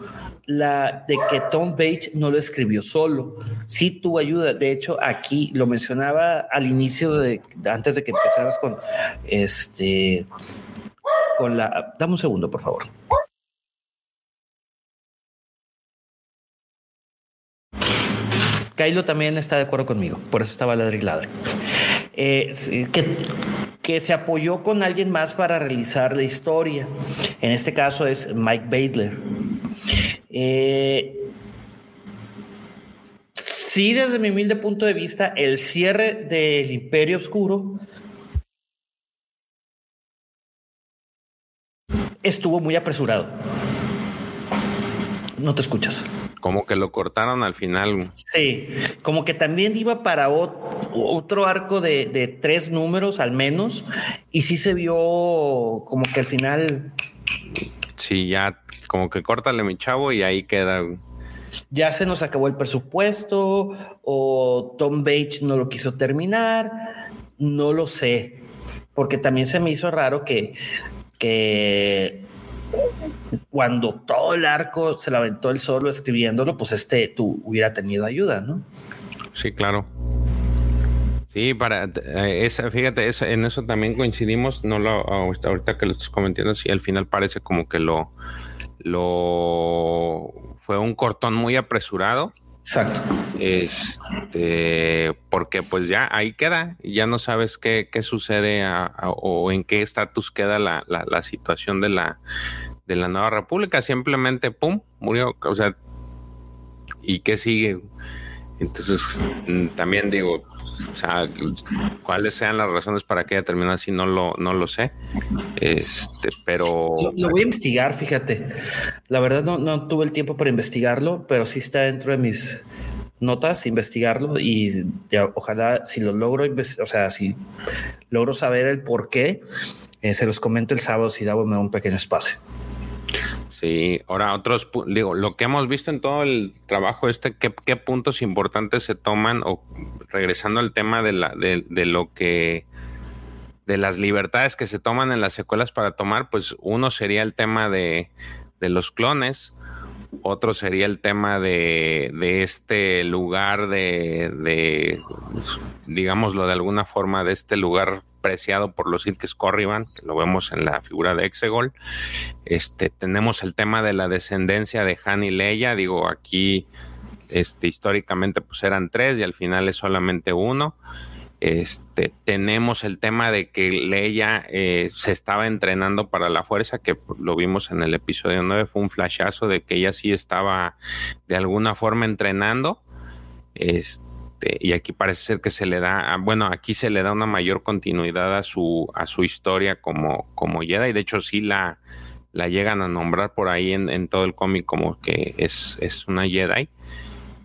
la de que Tom Bates no lo escribió solo, sí tuvo ayuda. De hecho, aquí lo mencionaba al inicio de antes de que empezaras con este con la. Dame un segundo, por favor. Kylo también está de acuerdo conmigo, por eso estaba ladri eh, que que se apoyó con alguien más para realizar la historia. En este caso es Mike Badler. Eh, sí, desde mi humilde punto de vista, el cierre del Imperio Oscuro estuvo muy apresurado. No te escuchas. Como que lo cortaron al final. Sí, como que también iba para otro arco de, tres números al menos, y sí se vio como que al final. Sí, ya, como que córtale mi chavo y ahí queda. Ya se nos acabó el presupuesto, o Tom Bates no lo quiso terminar, no lo sé, porque también se me hizo raro que, que cuando todo el arco se la aventó él solo escribiéndolo, pues este tú hubiera tenido ayuda, ¿no? Sí, claro. Sí, para eh, esa, fíjate, en eso también coincidimos. No lo ahorita que lo estás comentando, sí, al final parece como que lo, lo fue un cortón muy apresurado. Exacto. Este, porque pues ya ahí queda, ya no sabes qué, qué sucede o en qué estatus queda la, la, la, situación de la, de la nueva república. Simplemente, pum, murió. O sea, ¿y qué sigue? Entonces, mm, también digo, o sea, cuáles sean las razones para que haya terminado así, no lo, no lo sé. Este, pero. Lo, voy a investigar, fíjate. La verdad no, no tuve el tiempo para investigarlo, pero sí está dentro de mis notas, investigarlo y ojalá si lo logro, o sea, si logro saber el por qué, eh, se los comento el sábado si da un pequeño espacio. Sí, ahora otros, digo, lo que hemos visto en todo el trabajo este, ¿qué, puntos importantes se toman? O regresando al tema de, la, de, de, lo que, de las libertades que se toman en las secuelas para tomar, pues uno sería el tema de, de los clones, otro sería el tema de, de este lugar de, de, digámoslo de alguna forma, de este lugar preciado por los que Corriban, que lo vemos en la figura de Exegol. Este, tenemos el tema de la descendencia de Han y Leia, digo, aquí este, históricamente pues eran tres y al final es solamente uno. Este, tenemos el tema de que Leia eh, se estaba entrenando para la fuerza, que lo vimos en el episodio 9, fue un flashazo de que ella sí estaba de alguna forma entrenando. Este, este, y aquí parece ser que se le da, ah, bueno, aquí se le da una mayor continuidad a su, a su historia como, como Jedi. De hecho, sí la, la llegan a nombrar por ahí en, todo el cómic como que es, es una Jedi.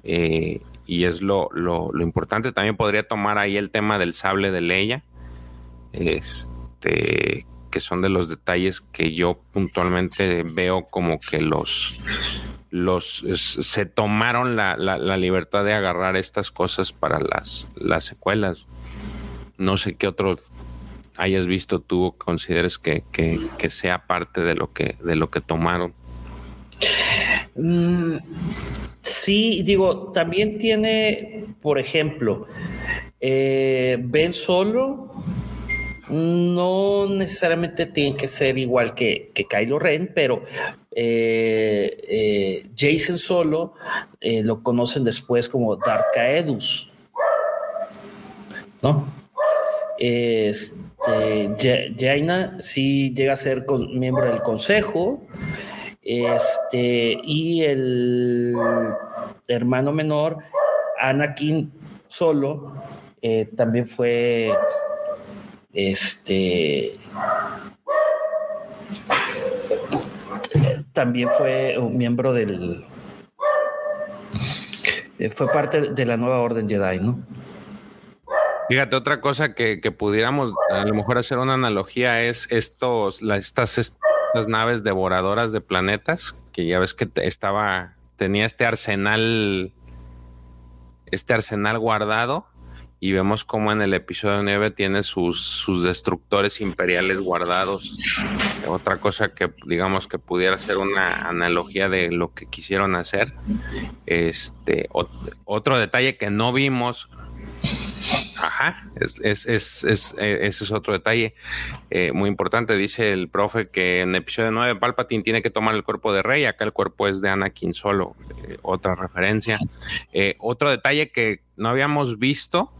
Eh, y es lo, lo, importante. También podría tomar ahí el tema del sable de Leia. Este, que son de los detalles que yo puntualmente veo como que los los se tomaron la, libertad de agarrar estas cosas para las, las secuelas. No sé qué otro hayas visto tú o consideres que, sea parte de lo que, de lo que tomaron. Mm, sí, digo, también tiene, por ejemplo, eh, Ben Solo no necesariamente tiene que ser igual que, que Kylo Ren, pero eh, eh, Jason Solo eh, lo conocen después como Darth Caedus. ¿No? Este, Jaina sí llega a ser miembro del consejo. Este, y el hermano menor, Anakin Solo, también fue este también fue un miembro del eh, fue parte de la nueva orden Jedi, ¿no? Fíjate, otra cosa que, pudiéramos a lo mejor hacer una analogía es estos, estas, estas naves devoradoras de planetas, que ya ves que estaba, tenía este arsenal, este arsenal guardado y vemos cómo en el episodio 9 tiene sus, sus destructores imperiales guardados. Otra cosa que digamos que pudiera ser una analogía de lo que quisieron hacer. Este, otro detalle que no vimos. Ajá, es, eh, ese es otro detalle eh, muy importante. Dice el profe que en el episodio 9 Palpatine tiene que tomar el cuerpo de Rey, acá el cuerpo es de Anakin solo. Eh, otra referencia. otro detalle que no habíamos visto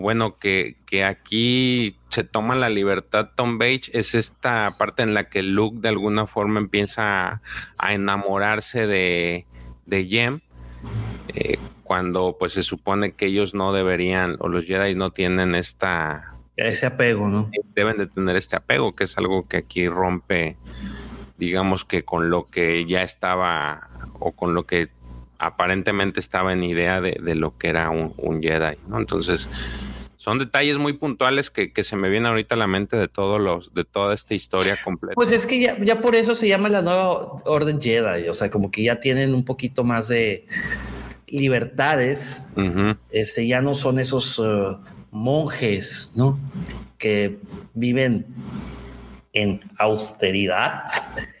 bueno, que, que, aquí se toma la libertad Tom Bates es esta parte en la que Luke de alguna forma empieza a, enamorarse de, de Jem, eh, cuando pues se supone que ellos no deberían, o los Jedi no tienen esta... Ese apego, ¿no? Deben de tener este apego, que es algo que aquí rompe, digamos que con lo que ya estaba, o con lo que aparentemente estaba en idea de, lo que era un, Jedi, ¿no? Entonces, son detalles muy puntuales que, se me vienen ahorita a la mente de todos los, de toda esta historia completa. Pues es que ya, por eso se llama la nueva Orden Jedi, o sea, como que ya tienen un poquito más de libertades, este, ya no son esos uh, monjes, ¿no? Que viven en austeridad.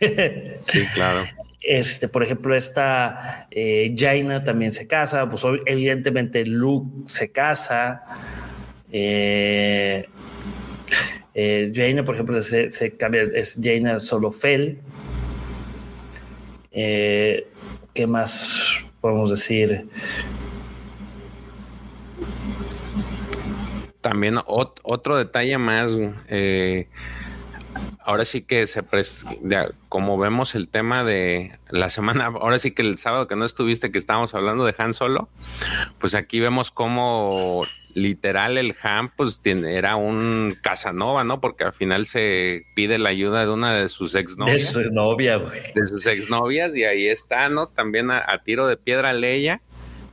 sí, claro. Este, por ejemplo, esta eh, Jaina también se casa, pues evidentemente Luke se casa. Eh, eh, Jaina, por ejemplo, se, cambia, es Jaina Solofel. Eh, ¿Qué más podemos decir? También otro detalle más. Eh, ahora sí que se como vemos el tema de la semana, ahora sí que el sábado que no estuviste, que estábamos hablando de Han Solo, pues aquí vemos cómo literal el Han pues era un Casanova, ¿no? Porque al final se pide la ayuda de una de sus exnovias. De su novia, güey. De sus exnovias y ahí está, ¿no? También a, a tiro de piedra Leia.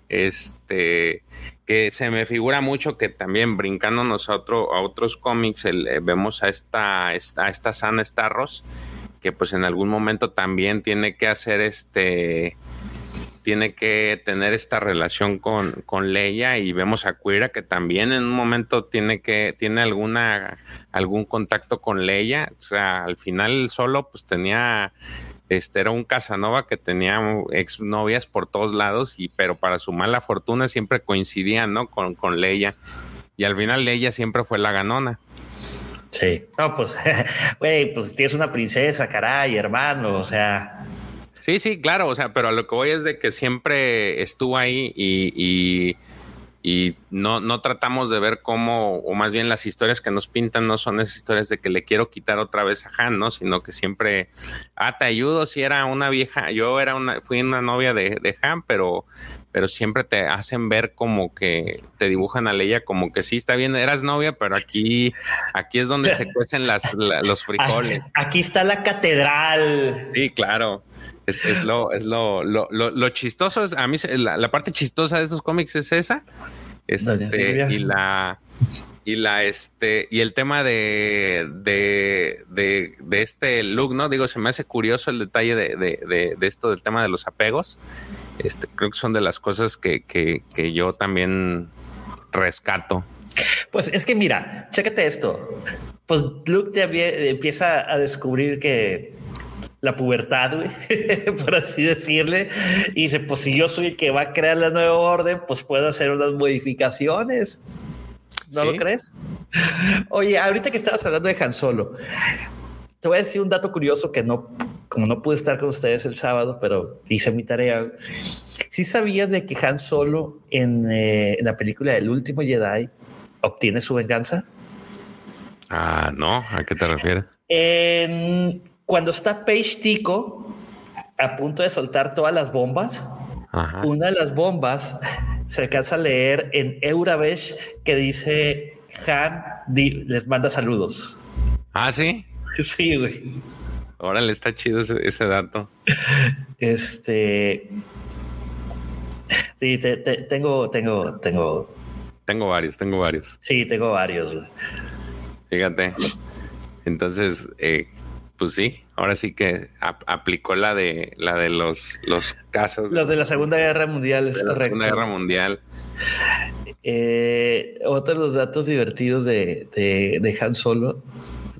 Este, que se me figura mucho que también brincándonos a, a otros cómics, eh, vemos a esta, esta, a esta Sana Starros, que pues en algún momento también tiene que hacer este, tiene que tener esta relación con, con Leia y vemos a Quira que también en un momento tiene que, tiene alguna, algún contacto con Leia, o sea, al final solo pues tenía este era un Casanova que tenía exnovias por todos lados, y, pero para su mala fortuna siempre coincidían, ¿no? Con, con Leia. Y al final Leia siempre fue la ganona. Sí. No, pues, güey, pues tienes una princesa, caray, hermano, o sea. Sí, sí, claro, o sea, pero a lo que voy es de que siempre estuvo ahí y y no, no tratamos de ver cómo, o más bien las historias que nos pintan no son esas historias de que le quiero quitar otra vez a Han, ¿no? Sino que siempre, ah, te ayudo si era una vieja, yo era una, fui una novia de, de Han, pero, pero siempre te hacen ver como que te dibujan a Leia como que sí, está bien, eras novia, pero aquí, aquí es donde se cuecen las, los frijoles. Aquí está la catedral. Sí, claro. Es, es, lo, es lo, lo, lo, chistoso. Es, a mí la, la, parte chistosa de estos cómics es esa. Este, y la y la este y el tema de, de, de, de, este look, ¿no? Digo, se me hace curioso el detalle de, de, de, esto del tema de los apegos. Este, creo que son de las cosas que, que, que yo también rescato. Pues es que mira, chécate esto. Pues Luke te empieza a descubrir que la pubertad, güey, por así decirle. Y dice, pues si yo soy el que va a crear la nueva orden, pues puedo hacer unas modificaciones. ¿No lo crees? Oye, ahorita que estabas hablando de Han Solo, te voy a decir un dato curioso que no, como no pude estar con ustedes el sábado, pero hice mi tarea. ¿Sí sabías de que Han Solo en, eh, en la película El último Jedi obtiene su venganza? Ah, no, ¿a qué te refieres? En cuando está Page Tico a punto de soltar todas las bombas, una de las bombas se alcanza a leer en Eurabesh que dice Han les manda saludos. Ah, sí. Sí, güey. Órale, está chido ese, dato. Este. Sí, tengo, tengo, tengo. Tengo varios, tengo varios. Sí, tengo varios. Fíjate. Entonces, eh, pues sí, ahora sí que aplicó la de la de los, los casos. Los de la Segunda Guerra Mundial, es correcto. La Segunda Guerra Mundial. Eh, otro de los datos divertidos de, de, Han Solo,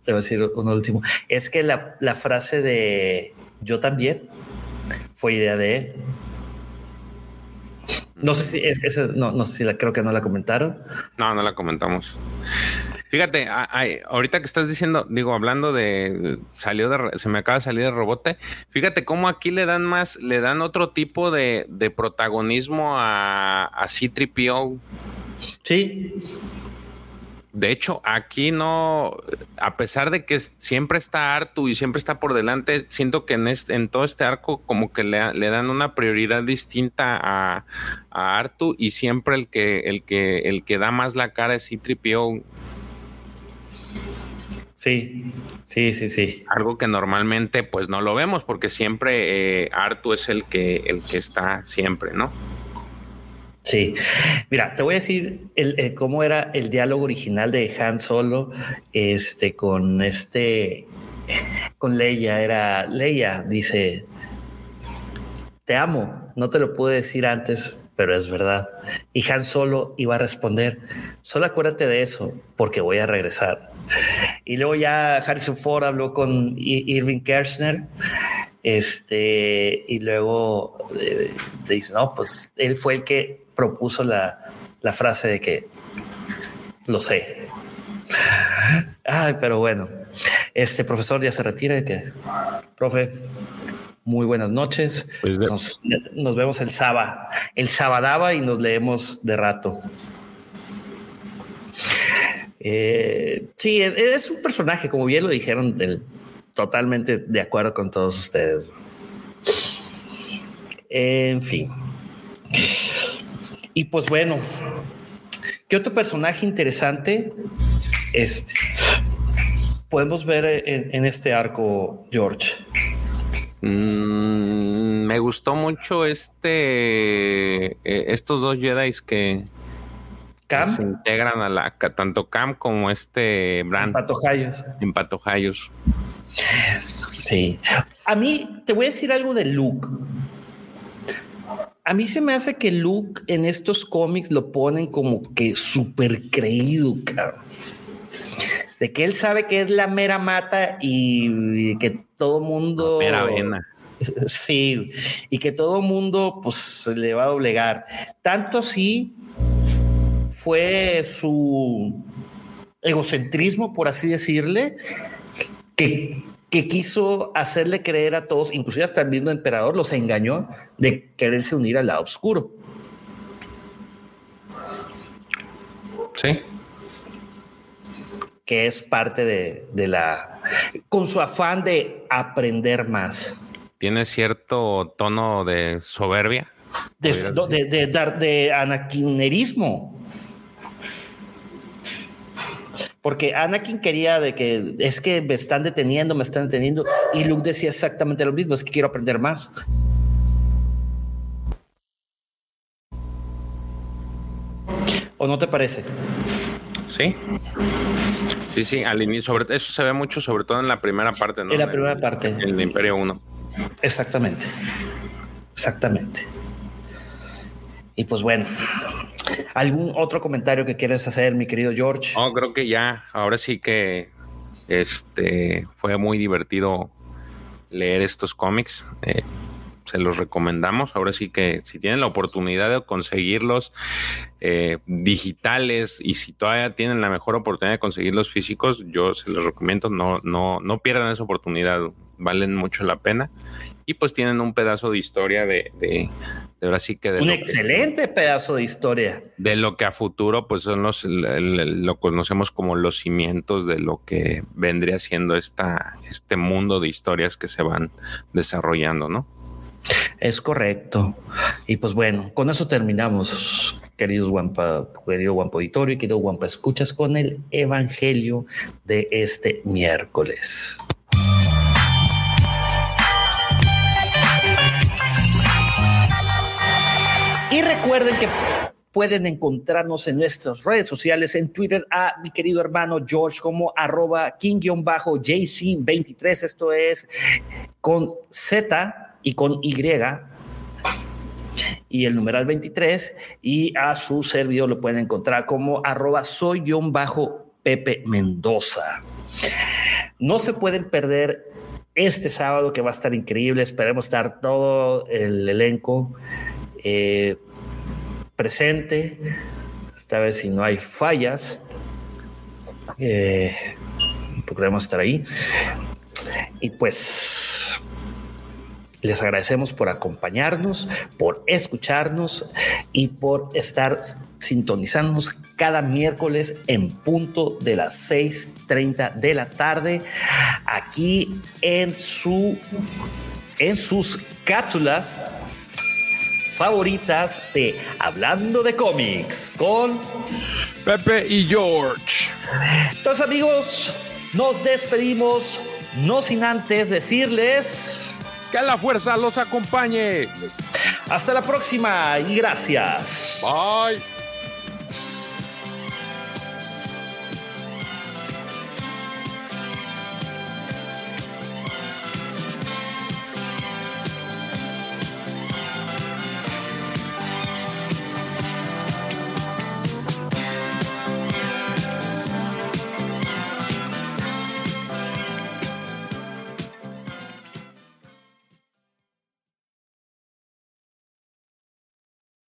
te voy a decir un último, es que la, la frase de yo también fue idea de él. No sé si es, no, no sé si la creo que no la comentaron. No, no la comentamos. Fíjate, ahorita que estás diciendo, digo, hablando de salió de se me acaba de salir de robote. Fíjate cómo aquí le dan más, le dan otro tipo de, protagonismo a, a C3PO. Sí. De hecho, aquí no, a pesar de que siempre está Artu y siempre está por delante, siento que en, este, en todo este arco como que le, dan una prioridad distinta a, a, Artu y siempre el que, el que, el que da más la cara es C-3PO. Sí, sí, sí, sí. Algo que normalmente pues no lo vemos porque siempre eh, Artu es el que, el que está siempre, ¿no? Sí, mira, te voy a decir el, eh, cómo era el diálogo original de Han Solo, este, con este, con Leia. Era Leia, dice, te amo, no te lo pude decir antes, pero es verdad. Y Han Solo iba a responder, solo acuérdate de eso, porque voy a regresar. Y luego ya Harrison Ford habló con Irving Kershner este, y luego eh, dice, no, pues él fue el que propuso la, frase de que lo sé. Ay, pero bueno, este profesor ya se retira. que, profe, muy buenas noches. Pues nos, vemos el sábado, el sabadaba y nos leemos de rato. Eh, sí, es un personaje, como bien lo dijeron, totalmente de acuerdo con todos ustedes. En fin. Y pues bueno, ¿qué otro personaje interesante este, podemos ver en, este arco, George? Mm, me gustó mucho este eh, estos dos Jedi que, se integran a la tanto Cam como este Brand. En Patojayos. Sí. A mí te voy a decir algo de Luke. A mí se me hace que Luke en estos cómics lo ponen como que súper creído, De que él sabe que es la mera mata y que todo mundo. mera vena. Sí, y que todo mundo pues se le va a doblegar. Tanto así fue su egocentrismo, por así decirle, que que quiso hacerle creer a todos, inclusive hasta el mismo emperador, los engañó de quererse unir al lado oscuro. Sí. Que es parte de, la. con su afán de aprender más. Tiene cierto tono de soberbia. De, de, de, de anaquinerismo. Porque Anakin quería de que es que me están deteniendo, me están deteniendo. Y Luke decía exactamente lo mismo, es que quiero aprender más. ¿O no te parece? Sí. Sí, sí, al inicio, sobre eso se ve mucho, sobre todo en la primera parte, ¿no? En la primera parte. En el Imperio 1. Exactamente. Exactamente. Y pues bueno, ¿algún otro comentario que quieres hacer, mi querido George? No, creo que ya, ahora sí que este fue muy divertido leer estos cómics. Eh, se los recomendamos. Ahora sí que si tienen la oportunidad de conseguirlos eh, digitales y si todavía tienen la mejor oportunidad de conseguirlos físicos, yo se los recomiendo. No, no, no pierdan esa oportunidad. Valen mucho la pena. Y pues tienen un pedazo de historia de, ahora sí que de un excelente pedazo de historia de lo que a futuro pues son los lo conocemos como los cimientos de lo que vendría siendo esta este mundo de historias que se van desarrollando, ¿no? Es correcto. Y pues bueno, con eso terminamos, queridos Guampa, querido Guampa Auditorio y querido Guampa Escuchas, con el Evangelio de este miércoles. Y recuerden que pueden encontrarnos en nuestras redes sociales, en Twitter a mi querido hermano George como arroba king-jc23, esto es con Z y con Y y el numeral 23 y a su servidor lo pueden encontrar como arroba soy-pepe Mendoza. No se pueden perder este sábado que va a estar increíble. Esperemos estar todo el elenco eh, presente. Esta vez si no hay fallas, eh, podremos estar ahí. Y pues les agradecemos por acompañarnos, por escucharnos y por estar sintonizándonos cada miércoles en punto de las 6:30 de la tarde aquí en su en sus cápsulas favoritas de Hablando de cómics con Pepe y George. Entonces amigos, nos despedimos, no sin antes decirles que la fuerza los acompañe. Hasta la próxima y gracias. Bye.